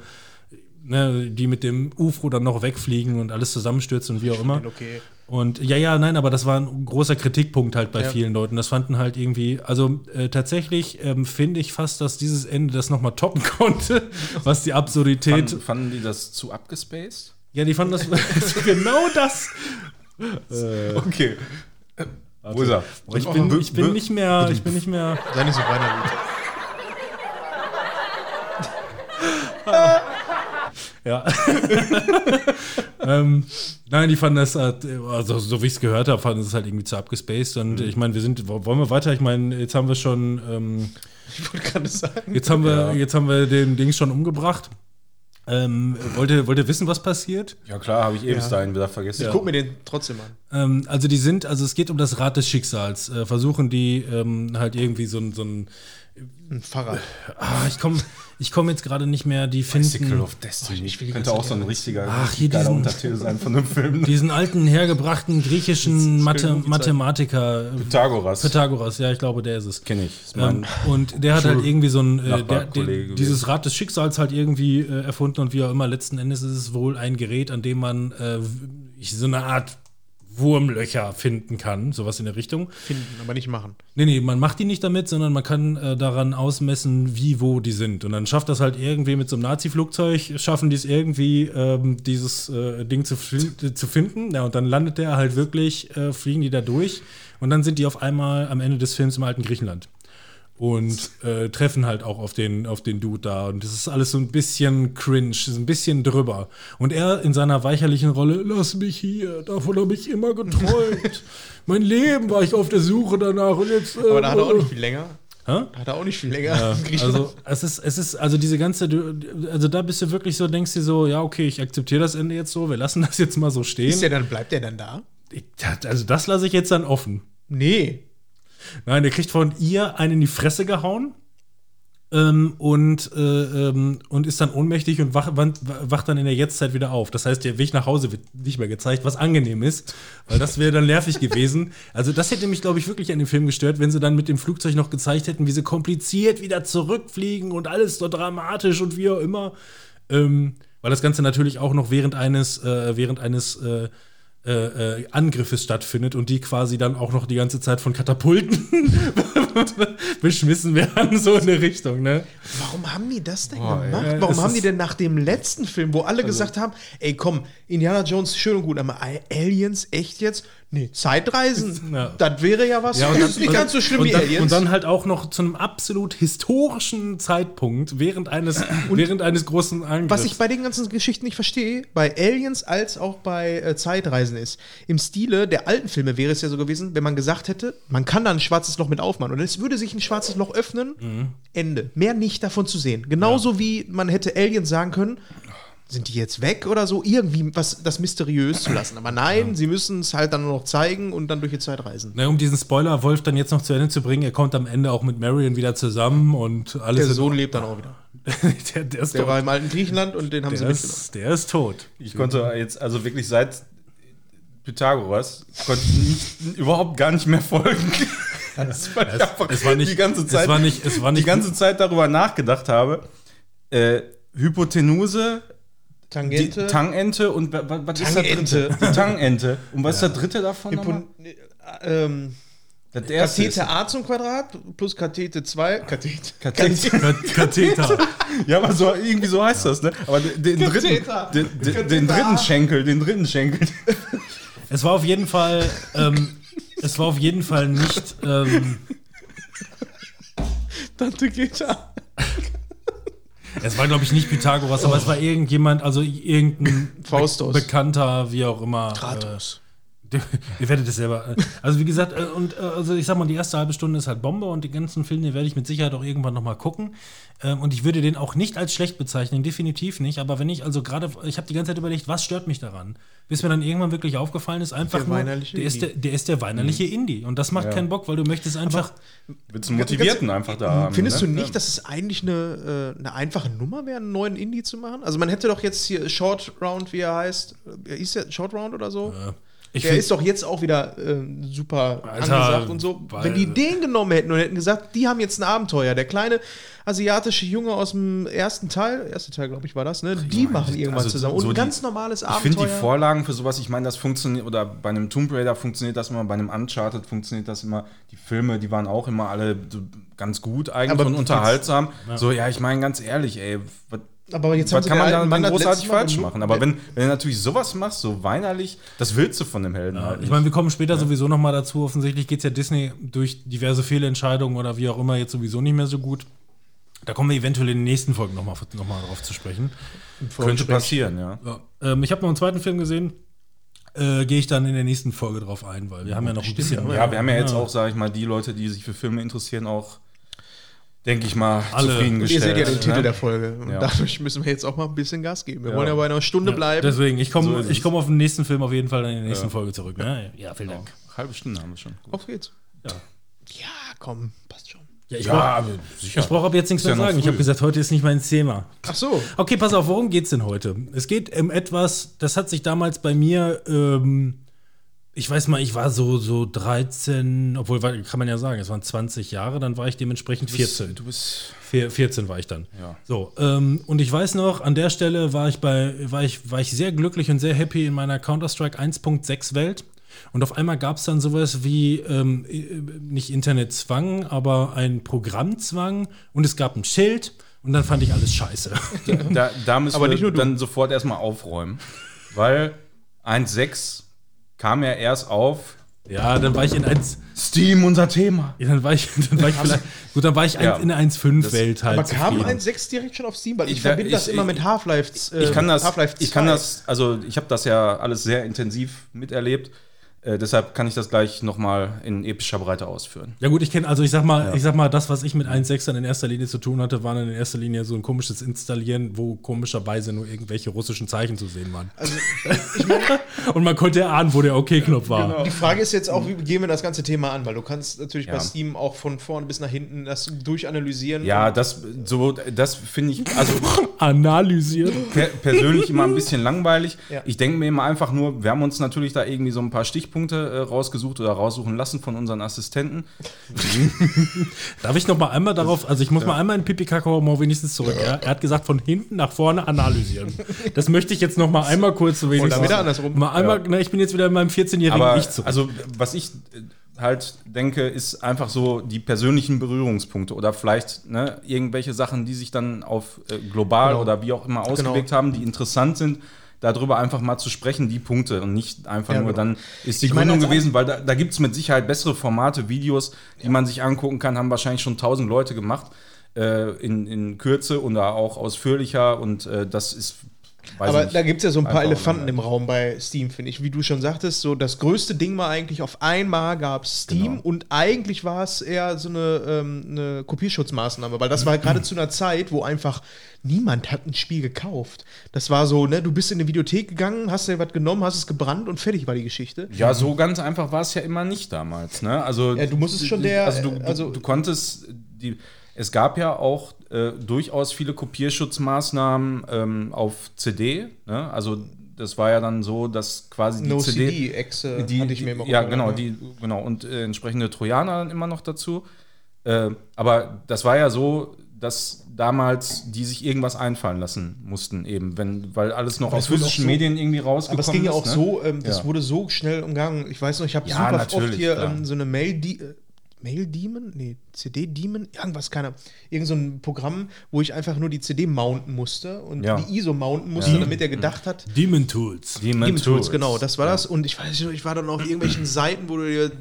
ne, die mit dem UFO dann noch wegfliegen und alles zusammenstürzen und wie auch immer. okay. Und ja, ja, nein, aber das war ein großer Kritikpunkt halt bei Ja. vielen Leuten. Das fanden halt irgendwie, also äh, tatsächlich ähm, finde ich fast, dass dieses Ende das nochmal toppen konnte, was die Absurdität. Fanden, fanden die das zu abgespaced? ja, die fanden das genau das. Okay. Wo ist er? Ich bin, ich bin nicht mehr, ich bin nicht mehr. Sei nicht so weinerlich. Ja. ähm, nein, die fanden das, halt, also so wie ich es gehört habe, fanden sie es halt irgendwie zu abgespaced. Und ich meine, wir sind, wollen wir weiter? Ich meine, jetzt haben wir schon, ähm, Ich wollte gerade sagen. jetzt haben wir, Ja. jetzt haben wir den Dings schon umgebracht. Ähm, wollt, ihr, wollt ihr wissen, was passiert? Ja klar, habe ich eben bis dahin wieder vergessen. Ich guck mir den trotzdem an. Ähm, also die sind, also es geht um das Rad des Schicksals. Äh, versuchen die ähm, halt irgendwie so ein, so ein Ein Fahrrad. ah, ich komme ich komm jetzt gerade nicht mehr, die Bicycle finden of Destiny. ich will Könnte auch so ein richtiger Ach, hier geiler diesen- Untertitel sein von einem Film. diesen alten, hergebrachten griechischen Mathe, Mathematiker Pythagoras. Pythagoras, ja, ich glaube, der ist es. Kenn ich. Ähm, und der hat halt irgendwie so ein, äh, der, der, dieses Rad des Schicksals halt irgendwie äh, erfunden und wie auch immer, letzten Endes ist es wohl ein Gerät, an dem man äh, so eine Art Wurmlöcher finden kann, sowas in der Richtung. Finden, aber nicht machen. Nee, nee, man macht die nicht damit, sondern man kann äh, daran ausmessen, wie, wo die sind. Und dann schafft das halt irgendwie mit so einem Nazi-Flugzeug, schaffen die es irgendwie, ähm, dieses äh, Ding zu, zu finden. Ja, und dann landet der halt wirklich, äh, fliegen die da durch. Und dann sind die auf einmal am Ende des Films im alten Griechenland. Und äh, treffen halt auch auf den, auf den Dude da. Und das ist alles so ein bisschen cringe, ist ein bisschen drüber. Und er in seiner weicherlichen Rolle, lass mich hier, davon habe ich immer geträumt. mein Leben war ich auf der Suche danach und jetzt. Äh, Aber da hat er auch nicht viel länger. Hä? Hat er auch nicht viel länger. Griechenland. Also es ist, es ist, also diese ganze, du- also da bist du wirklich so, denkst dir so, ja, okay, ich akzeptiere das Ende jetzt so, wir lassen das jetzt mal so stehen. ist der dann, bleibt der dann da? Ich- also das lasse ich jetzt dann offen. Nee. Nein, der kriegt von ihr einen in die Fresse gehauen ähm, und, äh, ähm, und ist dann ohnmächtig und wacht dann in der Jetztzeit wieder auf. Das heißt, der Weg nach Hause wird nicht mehr gezeigt, was angenehm ist, weil das wäre dann nervig gewesen. Also das hätte mich, glaube ich, wirklich an dem Film gestört, wenn sie dann mit dem Flugzeug noch gezeigt hätten, wie sie kompliziert wieder zurückfliegen und alles so dramatisch und wie auch immer. Ähm, weil das Ganze natürlich auch noch während eines, äh, während eines äh, äh, äh, Angriffes stattfindet und die quasi dann auch noch die ganze Zeit von Katapulten beschmissen werden, so in der Richtung, ne? Warum haben die das denn Boah, ey. gemacht? Ja, Warum haben die denn nach dem letzten Film, wo alle gesagt haben, ey komm, Indiana Jones, schön und gut, aber Aliens, echt jetzt? Nee, Zeitreisen, Ja. das wäre ja was. das ist nicht ganz so schlimm und wie dann, Aliens. Und dann halt auch noch zu einem absolut historischen Zeitpunkt während eines, während eines großen Angriffs. Was ich bei den ganzen Geschichten nicht verstehe, bei Aliens als auch bei äh, Zeitreisen ist, im Stile der alten Filme wäre es ja so gewesen, wenn man gesagt hätte, man kann da ein schwarzes Loch mit aufmachen und es würde sich ein schwarzes Loch öffnen, Mhm. Ende. Mehr nicht davon zu sehen. Genauso wie man hätte Aliens sagen können, sind die jetzt weg oder so, irgendwie was das mysteriös zu lassen. Aber nein, sie müssen es halt dann nur noch zeigen und dann durch die Zeit reisen. Na, um diesen Spoiler Wolf dann jetzt noch zu Ende zu bringen, er kommt am Ende auch mit Marion wieder zusammen und alles. Der Sohn lebt dann auch wieder. der, der ist Der tot. war im alten Griechenland und den haben sie Der mitgenommen. ist, der ist tot. Ich konnte jetzt, also wirklich seit Pythagoras, konnte überhaupt gar nicht mehr folgen. Das, es war nicht- die ganze es Zeit, war nicht- es war nicht- die ganze Zeit darüber nachgedacht habe. Äh, Hypotenuse, die Tangente. Tangente und wa- wa- was ist das Tangente. dritte? Die Tangente. Und was ist der dritte davon nochmal? Hypo- ähm, Das erste ist- Kathete A zum Quadrat plus Kathete 2. Kathete. Kathete. Kat- Katheter. Ja, aber so, irgendwie so heißt das, ne? Aber den, dritten, den, den, den dritten Schenkel, den dritten Schenkel. Es war auf jeden Fall, ähm, es war auf jeden Fall nicht, ähm, Tante Geta. Es war glaube ich nicht Pythagoras, aber es war irgendjemand, also irgendein Faustus. Be Bekannter, wie auch immer. Kratos. Äh, ihr werdet es selber. äh, Also wie gesagt, äh, und äh, also ich sag mal, die erste halbe Stunde ist halt Bombe und die ganzen Filme die werde ich mit Sicherheit auch irgendwann noch mal gucken. Ähm, und ich würde den auch nicht als schlecht bezeichnen, definitiv nicht. Aber wenn ich also gerade, ich habe die ganze Zeit überlegt, was stört mich daran? Bis mir dann irgendwann wirklich aufgefallen ist, einfach Der nur, weinerliche der ist Indie. der, der ist der weinerliche Indie und das macht keinen Bock, weil du möchtest einfach. Willst du einen Motivierten einfach da haben? Findest ne? du nicht, dass es eigentlich eine, eine einfache Nummer wäre, einen neuen Indie zu machen? Also man hätte doch jetzt hier Short Round, wie er heißt. Ist der Short Round oder so? Ich der ist doch jetzt auch wieder äh, super Alter, angesagt und so. Wenn die den genommen hätten und hätten gesagt, die haben jetzt ein Abenteuer. Der kleine asiatische Junge aus dem ersten Teil, erste Teil, glaube ich, war das, ne? Die machen irgendwas also zusammen. Und so ein die- ganz normales Ich finde Abenteuer. die Vorlagen für sowas, ich meine, das funktioniert, oder bei einem Tomb Raider funktioniert das immer, bei einem Uncharted funktioniert das immer. Die Filme, die waren auch immer alle so ganz gut eigentlich Aber und unterhaltsam. So, ja, ich meine, ganz ehrlich, ey, was, Aber jetzt was kann man da dann großartig falsch machen? Aber wenn, wenn du natürlich sowas machst, so weinerlich, das willst du von dem Helden halt Ich nicht. meine, wir kommen später sowieso noch mal dazu. Offensichtlich geht es ja Disney durch diverse Fehlentscheidungen oder wie auch immer jetzt sowieso nicht mehr so gut. Da kommen wir eventuell in den nächsten Folgen noch mal, noch mal drauf zu sprechen. Könnte passieren, ja. Ja. Ähm, ich habe noch einen zweiten Film gesehen. Äh, Gehe ich dann in der nächsten Folge drauf ein, weil wir haben ja noch ein bisschen. Ja, wir haben ja jetzt auch, sage ich mal, die Leute, die sich für Filme interessieren, auch, denke ich mal, Alle. Ihr zufriedengestellt. seht ja den Titel ne? der Folge. Und Ja. dadurch müssen wir jetzt auch mal ein bisschen Gas geben. Wir Ja. wollen ja bei einer Stunde bleiben. Deswegen, ich komme So ich komm auf den nächsten Film auf jeden Fall in der nächsten Folge zurück. Ne? Ja, vielen Dank. Halbe Stunde haben wir schon. Auf geht's. Ja. Ja, komm, passt schon. Ja, ich Ja, brauche brauch ab jetzt nichts ja mehr sagen. Ich habe gesagt, heute ist nicht mein Thema. Ach so. Okay, pass auf, worum geht's denn heute? Es geht um etwas, das hat sich damals bei mir, ähm, ich weiß mal, ich war so, so 13, obwohl, kann man ja sagen, es waren 20 Jahre, dann war ich dementsprechend 14. Du bist. Vier- 14 war ich dann. Ja. So, ähm, und ich weiß noch, an der Stelle war ich bei, war ich, war ich sehr glücklich und sehr happy in meiner Counter-Strike 1.6 Welt. Und auf einmal gab es dann sowas wie, ähm, äh, nicht Internetzwang, aber ein Programmzwang und es gab ein Schild und dann fand ich alles scheiße. Da, da müssen Aber wir nicht nur du. dann sofort erstmal aufräumen. Weil 1.6 kam ja erst auf Ja, dann war ich in 1. Steam, unser Thema. Ja, dann war ich, dann war ich vielleicht, gut, dann war ich Ja. in der 1.5-Welt halt. Aber kam zufrieden. 1.6 direkt schon auf Steam? Weil ich, Ich- verbinde das ich- immer ich- mit Half-Life. Äh, ich kann das, Half-Life ich kann 2. das, also ich habe das ja alles sehr intensiv miterlebt. Äh, deshalb kann ich das gleich nochmal in epischer Breite ausführen. Ja gut, ich kenne, also ich sag mal, ich sag mal, das, was ich mit 1.6 dann in erster Linie zu tun hatte, war dann in erster Linie so ein komisches Installieren, wo komischerweise nur irgendwelche russischen Zeichen zu sehen waren. Also, ich meine, Und man konnte erahnen, wo der OK-Knopf war. Genau. die Frage ist jetzt auch, wie gehen wir das ganze Thema an? Weil du kannst natürlich Ja. bei Steam auch von vorne bis nach hinten das durchanalysieren. Ja, das so, das finde ich, also Analysiert. per persönlich immer ein bisschen langweilig. Ja. Ich denke mir immer einfach nur, wir haben uns natürlich da irgendwie so ein paar Stichpunkte äh, rausgesucht oder raussuchen lassen von unseren Assistenten. Darf ich noch mal einmal darauf, also ich muss mal einmal in Pipi Kakao mal wenigstens zurück. Ja? Er hat gesagt, von hinten nach vorne analysieren. Das möchte ich jetzt noch mal einmal kurz so wenigstens. Oder wieder andersrum. Mal einmal, na, ich bin jetzt wieder in meinem 14-jährigen Aber Ich zurück. also, was ich äh, halt denke, ist einfach so die persönlichen Berührungspunkte oder vielleicht ne, irgendwelche Sachen, die sich dann auf äh, global Genau. oder wie auch immer ausgewirkt Genau. haben, die interessant sind. Darüber einfach mal zu sprechen, die Punkte und nicht einfach Ja, nur genau. dann ist die Ich meine, Gründung als- gewesen, weil da, da gibt es mit Sicherheit bessere Formate, Videos, die man sich angucken kann, haben wahrscheinlich schon tausend Leute gemacht äh, in, in Kürze oder auch ausführlicher und äh, das ist, weiß Aber nicht, da gibt es ja so ein paar einfach Elefanten im Raum bei Steam, finde ich. Wie du schon sagtest, so das größte Ding war eigentlich, auf einmal gab es Steam Genau. und eigentlich war es eher so eine, ähm, eine Kopierschutzmaßnahme, weil das war gerade zu einer Zeit, wo einfach niemand hat ein Spiel gekauft. Das war so, ne, du bist in eine Videothek gegangen, hast dir was genommen, hast es gebrannt und fertig war die Geschichte. Ja, so ganz einfach war es ja immer nicht damals. Ne? Also, Ja, du musstest schon der- Also, du, also- du, du konntest. Die, es gab ja auch äh, durchaus viele Kopierschutzmaßnahmen ähm, auf CD. Ne? Also, das war ja dann so, dass quasi die No CD. CD-Exe die, hatte ich mir immer Ja, genau, die, genau. Und äh, entsprechende Trojaner dann immer noch dazu. Äh, aber das war ja so, dass damals die sich irgendwas einfallen lassen mussten, eben, wenn, weil alles noch Aber aus physischen so- Medien irgendwie rausgekommen Aber es ging ja auch ist, ne? so, ähm, das Ja. wurde so schnell umgangen. Ich weiß noch, ich habe Ja, super oft hier ähm, so eine Mail, die, äh, Mail-Demon? Nee, CD-Demon? Irgendwas, keine Irgend so ein Programm, wo ich einfach nur die CD mounten musste und Ja. die ISO mounten musste, Ja. damit er gedacht hat. Demon Tools. Demon Demon Tools, Tools. genau, das war das. Und ich weiß nicht, ich war dann auf irgendwelchen Seiten, wo du dir,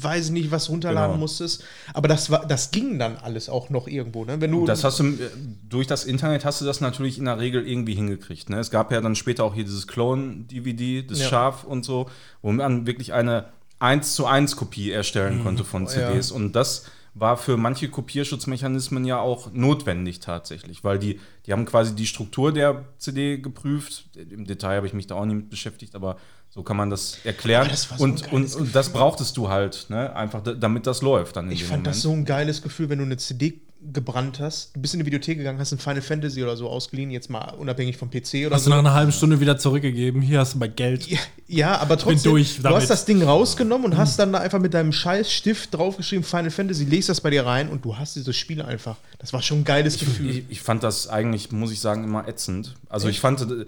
weiß ich nicht, was runterladen Genau. musstest. Aber das war, das ging dann alles auch noch irgendwo, ne? Wenn du. Das hast du äh, durch das Internet hast du das natürlich in der Regel irgendwie hingekriegt. Ne? Es gab ja dann später auch hier dieses Clone-DVD, das Ja. Schaf und so, wo man wirklich eine 1 zu 1 Kopie erstellen konnte von CDs. Und das war für manche Kopierschutzmechanismen ja auch notwendig tatsächlich, weil die, die haben quasi die Struktur der CD geprüft. Im Detail habe ich mich da auch nicht mit beschäftigt, aber so kann man das erklären. Das so und, und, und das brauchtest du halt, ne? einfach da- damit das läuft dann in Ich fand Moment. das so ein geiles Gefühl, wenn du eine CD gebrannt hast, du bist in die Videothek gegangen, hast ein Final Fantasy oder so ausgeliehen, jetzt mal unabhängig vom PC oder Hast du so. nach einer halben Stunde wieder zurückgegeben. Hier hast du mal Geld. Ja, ja, aber trotzdem, durch du hast das Ding rausgenommen und hast dann da einfach mit deinem scheiß Stift draufgeschrieben, Final Fantasy, legst das bei dir rein und du hast dieses Spiel einfach. Das war schon ein geiles Gefühl. Ich, ich fand das eigentlich, muss ich sagen, immer ätzend. Also ich fand, äh,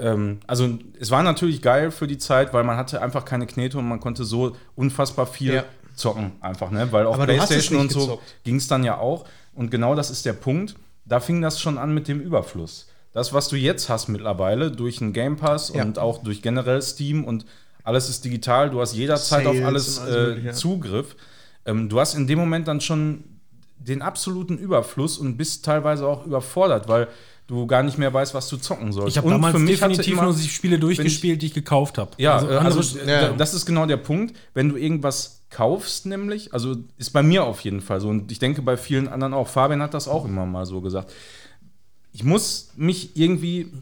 ähm, also es war natürlich geil für die Zeit, weil man hatte einfach keine Knete und man konnte so unfassbar viel Ja. zocken einfach, ne? Weil auf du hast Playstation und so ging es dann ja auch. Und genau das ist der Punkt. Da fing das schon an mit dem Überfluss. Das, was du jetzt hast mittlerweile durch einen Game Pass Ja. und auch durch generell Steam und alles ist digital, du hast jederzeit auf Sales alles, und alles äh, Mögliche, ja. Zugriff. Ähm, du hast in dem Moment dann schon den absoluten Überfluss und bist teilweise auch überfordert, weil du gar nicht mehr weißt, was du zocken sollst. Ich habe Und damals für mich definitiv immer- nur die Spiele durchgespielt, die ich gekauft habe. ja, also, also ja. da- das ist genau der Punkt. Wenn du irgendwas kaufst, nämlich, also ist bei mir auf jeden Fall so und ich denke bei vielen anderen auch. Fabian hat das auch immer mal so gesagt. Ich muss mich irgendwie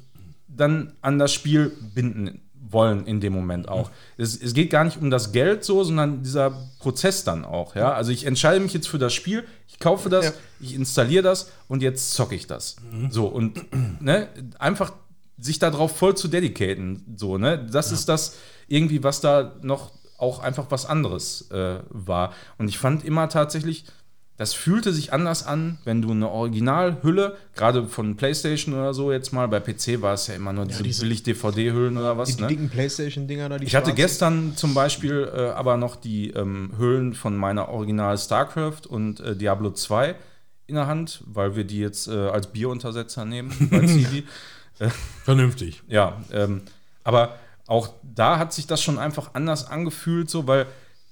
dann an das Spiel binden wollen in dem Moment auch. Es, es geht gar nicht um das Geld so, sondern dieser Prozess dann auch. Ja? Also ich entscheide mich jetzt für das Spiel, ich kaufe das, Ja. ich installiere das und jetzt zocke ich das. So und ne, einfach sich darauf voll zu dedicaten. So, ne? Das ist das irgendwie, was da noch auch einfach was anderes äh, war. Und ich fand immer tatsächlich, das fühlte sich anders an, wenn du eine Originalhülle, gerade von PlayStation oder so jetzt mal, bei PC war es ja immer nur diese, diese- billig DVD-Hüllen oder was. die ne? dicken Playstation-Dinger da, die Ich hatte schwarzen. gestern zum Beispiel äh, aber noch die ähm, Hüllen von meiner Original StarCraft und äh, Diablo 2 in der Hand, weil wir die jetzt äh, als Bieruntersetzer nehmen bei Civi. Vernünftig. Ja, ähm, aber auch da hat sich das schon einfach anders angefühlt, so, weil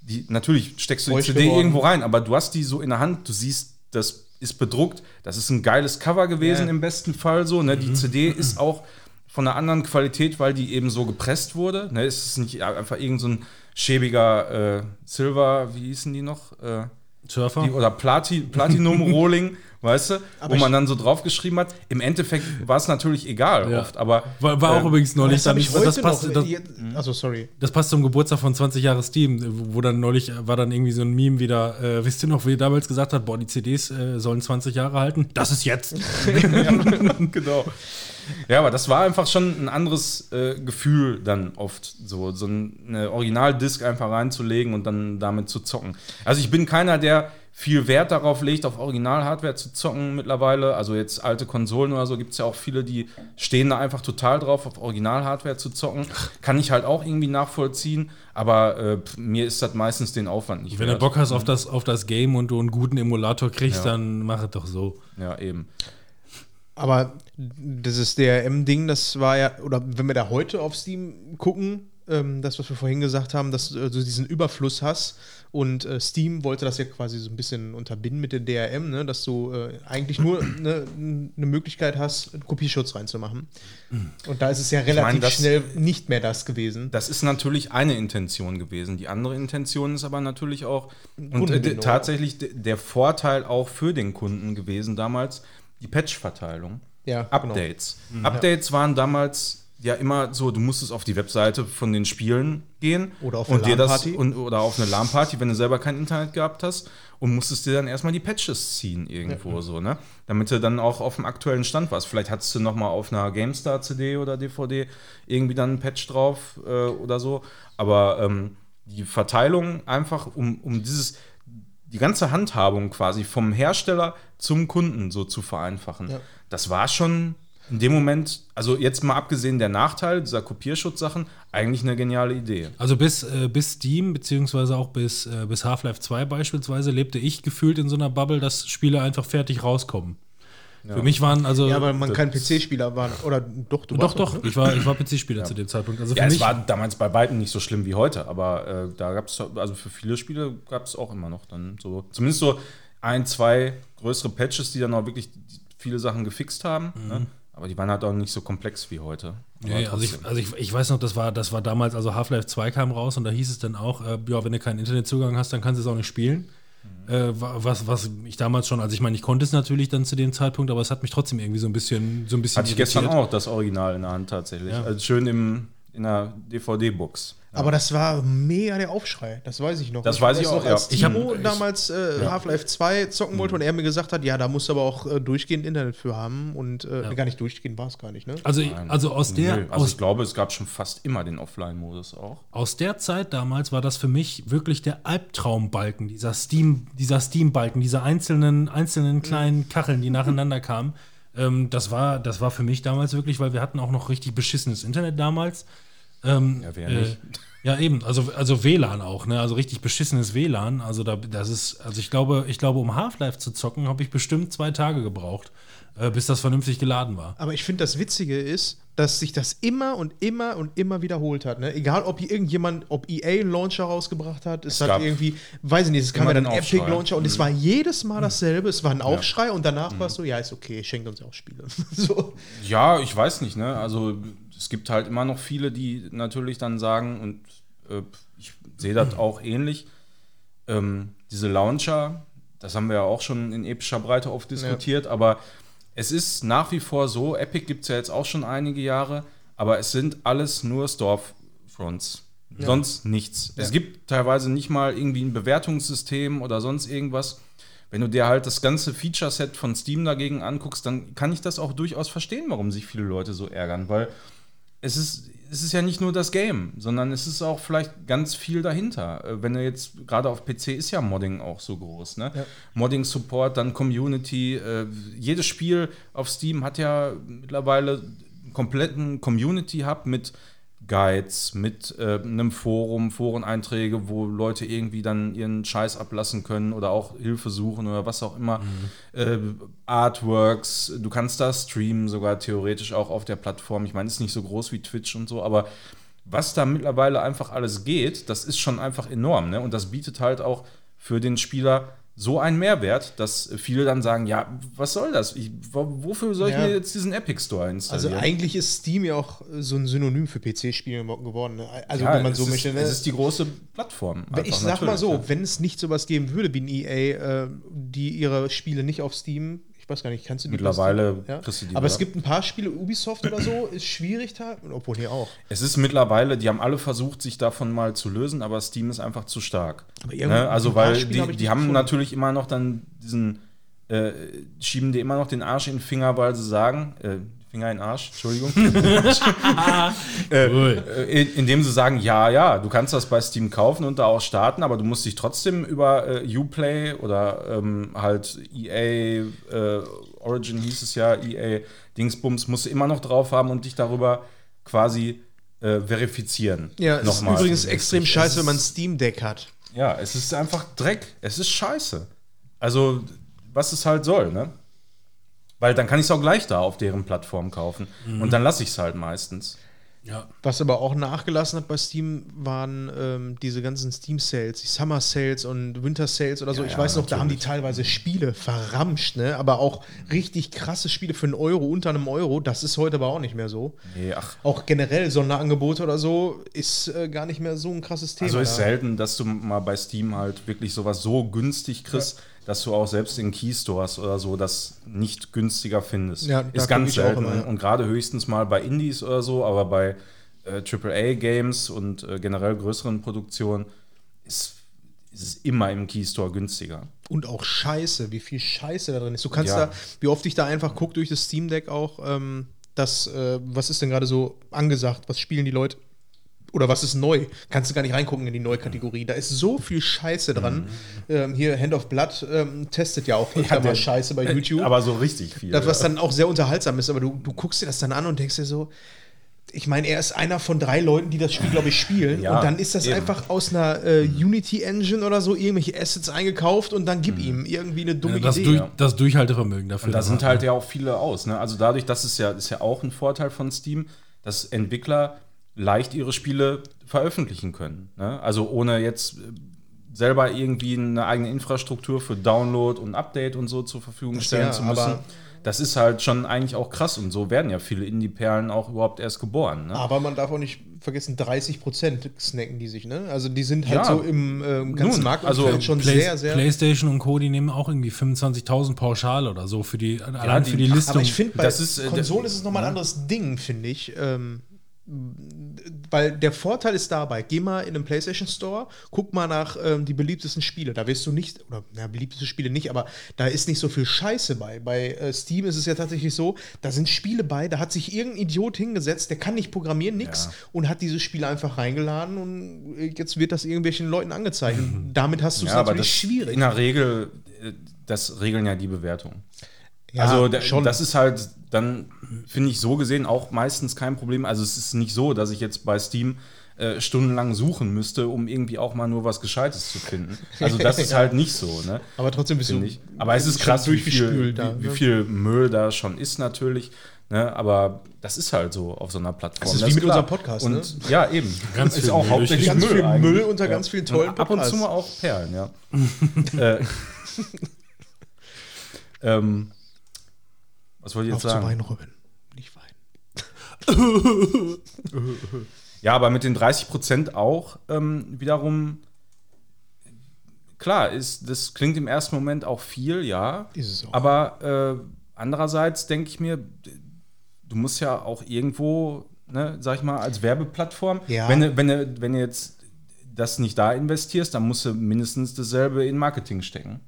die, natürlich steckst du die CD geworden. irgendwo rein, aber du hast die so in der Hand, du siehst, das ist bedruckt, das ist ein geiles Cover gewesen Ja. im besten Fall so. Ne? Die CD ist auch von einer anderen Qualität, weil die eben so gepresst wurde. Ne? Es ist nicht einfach irgend so ein schäbiger äh, Silver, wie hießen die noch? Äh, Surfer. die, oder Plati, Platinum Rolling, weißt du, wo ich- man dann so draufgeschrieben hat. Im Endeffekt war es natürlich egal Ja. oft, aber war, war auch ähm, übrigens neulich Das habe ich das passt, noch. das, also sorry. das passt zum Geburtstag von 20 Jahre Steam, wo dann neulich war dann irgendwie so ein Meme wieder, äh, wisst ihr noch, wie ihr damals gesagt hat, boah, die CDs äh, sollen 20 Jahre halten? Das ist jetzt. genau. Ja, aber das war einfach schon ein anderes äh, Gefühl dann oft, so, so eine Originaldisc einfach reinzulegen und dann damit zu zocken. Also ich bin keiner, der viel Wert darauf legt, auf Original-Hardware zu zocken mittlerweile. Also jetzt alte Konsolen oder so gibt es ja auch viele, die stehen da einfach total drauf, auf Original-Hardware zu zocken. Kann ich halt auch irgendwie nachvollziehen, aber äh, mir ist das meistens den Aufwand nicht Wenn du wert. Bock hast auf das, auf das Game und du einen guten Emulator kriegst, Ja. dann mach es doch so. Ja, eben. Aber dieses DRM-Ding, das war ja, oder wenn wir da heute auf Steam gucken, ähm, das, was wir vorhin gesagt haben, dass äh, du diesen Überfluss hast und äh, Steam wollte das ja quasi so ein bisschen unterbinden mit dem DRM, ne, dass du äh, eigentlich nur eine ne Möglichkeit hast, einen Kopierschutz reinzumachen. Und da ist es ja relativ meine, das- schnell nicht mehr das gewesen. Das ist natürlich eine Intention gewesen. Die andere Intention ist aber natürlich auch und äh, tatsächlich der Vorteil auch für den Kunden gewesen damals die Patch-Verteilung. Ja, Updates. Updates waren damals ja immer so, du musstest auf die Webseite von den Spielen gehen Oder auf eine LAN-Party. und, oder auf eine LAN-Party, wenn du selber kein Internet gehabt hast und musstest dir dann erstmal die Patches ziehen irgendwo so, ne? Damit du dann auch auf dem aktuellen Stand warst. Vielleicht hattest du noch mal auf einer GameStar CD oder DVD irgendwie dann einen Patch drauf äh, oder so, aber ähm, die Verteilung einfach um, um dieses die ganze Handhabung quasi vom Hersteller zum Kunden so zu vereinfachen. Ja. Das war schon in dem Moment, also jetzt mal abgesehen der Nachteile dieser Kopierschutzsachen, eigentlich eine geniale Idee. Also bis, äh, bis Steam, beziehungsweise auch bis, äh, bis Half-Life 2 beispielsweise, lebte ich gefühlt in so einer Bubble, dass Spiele einfach fertig rauskommen. Für mich waren also. Ja, weil man kein PC-Spieler war. Oder doch, du doch, warst doch, ich war, ich war PC-Spieler zu dem Zeitpunkt. Also für Ja, es mich. war damals bei weitem nicht so schlimm wie heute, aber äh, da gab es, also für viele Spiele gab es auch immer noch dann so, zumindest so ein, zwei größere Patches, die dann auch wirklich viele Sachen gefixt haben. Ne? Aber die waren halt auch nicht so komplex wie heute. Aber Nee, also ich, also ich, ich weiß noch, das war, das war damals, also Half-Life 2 kam raus und da hieß es dann auch, äh, ja, wenn du keinen Internetzugang hast, dann kannst du es auch nicht spielen. Äh, wa- was, was ich damals schon, also ich meine, ich konnte es natürlich dann zu dem Zeitpunkt, aber es hat mich trotzdem irgendwie so ein bisschen, so ein bisschen Hatte ich gestern irritiert. auch das Original in der Hand tatsächlich. Ja. Also schön im, in der DVD-Box. Aber das war mega der Aufschrei, das weiß ich noch. Das weiß ich auch, noch, als ja. Ich hab- Timo ich- damals äh, Half-Life 2 zocken wollte und er mir gesagt hat, ja, da musst du aber auch äh, durchgehend Internet für haben und äh, gar nicht durchgehend war es gar nicht, ne? Also, ich- also aus der, Nö, also aus, ich glaube, es gab schon fast immer den Offline-Modus auch. aus der Zeit damals war das für mich wirklich der Albtraumbalken, dieser Steam, dieser Steam-Balken, diese einzelnen, einzelnen kleinen Kacheln, die nacheinander kamen. Ähm, das, war, das war für mich damals wirklich, weil wir hatten auch noch richtig beschissenes Internet damals. Ähm, Ja, wer nicht? ja, eben, also, also WLAN auch, ne? Also richtig beschissenes WLAN. Also da, das ist, also ich glaube, ich glaube, um Half-Life zu zocken, habe ich bestimmt zwei Tage gebraucht, äh, bis das vernünftig geladen war. Aber ich finde, das Witzige ist, dass sich das immer und immer und immer wiederholt hat. Ne? Egal, ob hier irgendjemand, ob EA einen Launcher rausgebracht hat, es, Es hat irgendwie, weiß ich nicht, es kam ja dann Epic. Mhm. Launcher und es war jedes Mal dasselbe. Es war ein Aufschrei und danach war es so, ja, ist okay, schenkt uns auch Spiele. so. Ja, ich weiß nicht, ne? Also es gibt halt immer noch viele, die natürlich dann sagen, und äh, ich sehe das auch ähnlich, ähm, diese Launcher, das haben wir ja auch schon in epischer Breite oft diskutiert, aber es ist nach wie vor so, Epic gibt es ja jetzt auch schon einige Jahre, aber es sind alles nur Storefronts. Sonst nichts. Es gibt teilweise nicht mal irgendwie ein Bewertungssystem oder sonst irgendwas. Wenn du dir halt das ganze Feature-Set von Steam dagegen anguckst, dann kann ich das auch durchaus verstehen, warum sich viele Leute so ärgern, weil es ist, es ist ja nicht nur das Game, sondern es ist auch vielleicht ganz viel dahinter. Äh, Wenn du jetzt, gerade auf PC ist ja Modding auch so groß, ne? Modding-Support, dann Community. Äh, jedes Spiel auf Steam hat ja mittlerweile einen kompletten Community-Hub mit Guides, mit äh, einem Forum, Foreneinträge, wo Leute irgendwie dann ihren Scheiß ablassen können oder auch Hilfe suchen oder was auch immer. Äh, Artworks, du kannst da streamen, sogar theoretisch auch auf der Plattform. Ich meine, ist nicht so groß wie Twitch und so, aber was da mittlerweile einfach alles geht, das ist schon einfach enorm. Ne? Und das bietet halt auch für den Spieler so einen Mehrwert, dass viele dann sagen, ja, was soll das? Ich, wo- wofür soll ich Ja. mir jetzt diesen Epic Store Also installieren? eigentlich ist Steam ja auch so ein Synonym für PC-Spiele geworden. Ne? Also ja, wenn man so ist, möchte. Ne? Es ist die große Plattform. Wenn- ich einfach, sag mal so, ja. wenn es nicht sowas geben würde wie ein EA, äh, die ihre Spiele nicht auf Steam, ich weiß gar nicht, kannst du die Mittlerweile bei Steam? ja? kriegst du die Aber es da. gibt ein paar Spiele, Ubisoft oder so, ist schwierig da, obwohl hier auch. Es ist mittlerweile, die haben alle versucht, sich davon mal zu lösen, aber Steam ist einfach zu stark. Aber Ne? Also, weil Spiele hab die, ich die haben gefunden. natürlich immer noch dann diesen, äh, schieben dir immer noch den Arsch in den Finger, weil sie sagen, äh, Finger in den Arsch, Entschuldigung. Äh, in- indem sie sagen, ja, ja, du kannst das bei Steam kaufen und da auch starten, aber du musst dich trotzdem über äh, Uplay oder ähm, halt EA, äh, Origin hieß es ja, EA Dingsbums, musst du immer noch drauf haben und dich darüber quasi äh, verifizieren. Ja, es Nochmal. ist übrigens extrem scheiße, wenn man Steam Deck hat. Ja, es ist einfach Dreck. Es ist scheiße. Also, was es halt soll, ne? Weil dann kann ich es auch gleich da auf deren Plattform kaufen. Und dann lasse ich es halt meistens. Ja. Was aber auch nachgelassen hat bei Steam, waren ähm, diese ganzen Steam-Sales, die Summer-Sales und Winter-Sales oder so. Ja, ich ja, weiß noch, da haben die natürlich. teilweise Spiele verramscht, ne? Aber auch richtig krasse Spiele für einen Euro, unter einem Euro. Das ist heute aber auch nicht mehr so. Nee, ach. Auch generell Sonderangebote oder so ist äh, gar nicht mehr so ein krasses Thema. Also ist selten, dass du mal bei Steam halt wirklich sowas so günstig kriegst, dass du auch selbst in Keystores oder so das nicht günstiger findest. Ja, ist ganz selten. immer, ja. Und gerade höchstens mal bei Indies oder so, aber bei äh, AAA-Games und äh, generell größeren Produktionen ist, ist es immer im Keystore günstiger. Und auch Scheiße, wie viel Scheiße da drin ist. Du kannst Ja. da, wie oft ich da einfach gucke durch das Steam Deck auch, ähm, das, äh, was ist denn gerade so angesagt, was spielen die Leute? Oder was ist neu? Kannst du gar nicht reingucken in die neue Kategorie. Da ist so viel Scheiße dran. Ähm, hier Hand of Blood ähm, testet ja auch öfter mal der- Scheiße bei YouTube. Aber so richtig viel. das, was ja. dann auch sehr unterhaltsam ist, aber du, du guckst dir das dann an und denkst dir so, ich meine, er ist einer von drei Leuten, die das Spiel, glaube ich, spielen. Ja, und dann ist das eben. einfach aus einer äh, Unity-Engine oder so irgendwelche Assets eingekauft und dann Mhm. gib ihm irgendwie eine dumme Das, Idee. durch, das Durchhaltevermögen dafür. Und da das sind halt ja auch viele aus. Ne? Also dadurch, das ist ja, ist ja auch ein Vorteil von Steam, dass Entwickler leicht ihre Spiele veröffentlichen können. Ne? Also ohne jetzt äh, selber irgendwie eine eigene Infrastruktur für Download und Update und so zur Verfügung stellen ja, zu müssen. Das ist halt schon eigentlich auch krass und so werden ja viele Indie-Perlen auch überhaupt erst geboren. Ne? Aber man darf auch nicht vergessen, 30 Prozent snacken die sich, ne? Also die sind halt Ja. so im ähm, ganzen Nun, Markt also schon Play sehr, sehr. PlayStation und Co. die nehmen auch irgendwie 25.000 pauschal oder so für die, allein die- für die Listung. Aber ich finde, bei Das ist, äh, Konsolen ist es nochmal ein ja. anderes Ding, finde ich. Ähm, weil der Vorteil ist dabei, geh mal in den PlayStation Store, guck mal nach ähm, die beliebtesten Spiele. Da wirst du nicht, oder na, beliebteste Spiele nicht, aber da ist nicht so viel Scheiße bei. Bei äh, Steam ist es ja tatsächlich so, da sind Spiele bei, da hat sich irgendein Idiot hingesetzt, der kann nicht programmieren, nix, Ja. und hat diese Spiele einfach reingeladen und äh, jetzt wird das irgendwelchen Leuten angezeigt. Und damit hast du es ja, aber natürlich das schwierig. in der Regel, äh, das regeln ja die Bewertungen. Ja, also da, schon. das ist halt dann, finde ich, so gesehen auch meistens kein Problem. Also es ist nicht so, dass ich jetzt bei Steam äh, stundenlang suchen müsste, um irgendwie auch mal nur was Gescheites zu finden. Also das ist Ja. halt nicht so, ne? aber trotzdem bist du ich. Aber es ist krass, wie viel, da, wie, wie ne? viel Müll da schon ist natürlich. Ne? Aber das ist halt so auf so einer Plattform. Das ist wie mit klar. unserem Podcast, ne? Und ja, eben. Ganz ist viel auch Müll hauptsächlich Ganz viel eigentlich. Müll unter ganz vielen tollen Und Ab und zu mal auch Perlen, ja. äh, ähm, was wollte ich Auf jetzt zu sagen? weinen, Robin. Nicht weinen. Ja, aber mit den 30 Prozent auch ähm, wiederum, klar, ist, das klingt im ersten Moment auch viel, ja. Ist es auch. Aber äh, andererseits denke ich mir, du musst ja auch irgendwo, ne, sag ich mal, als Werbeplattform, Ja. wenn, wenn, wenn du jetzt das nicht da investierst, dann musst du mindestens dasselbe in Marketing stecken.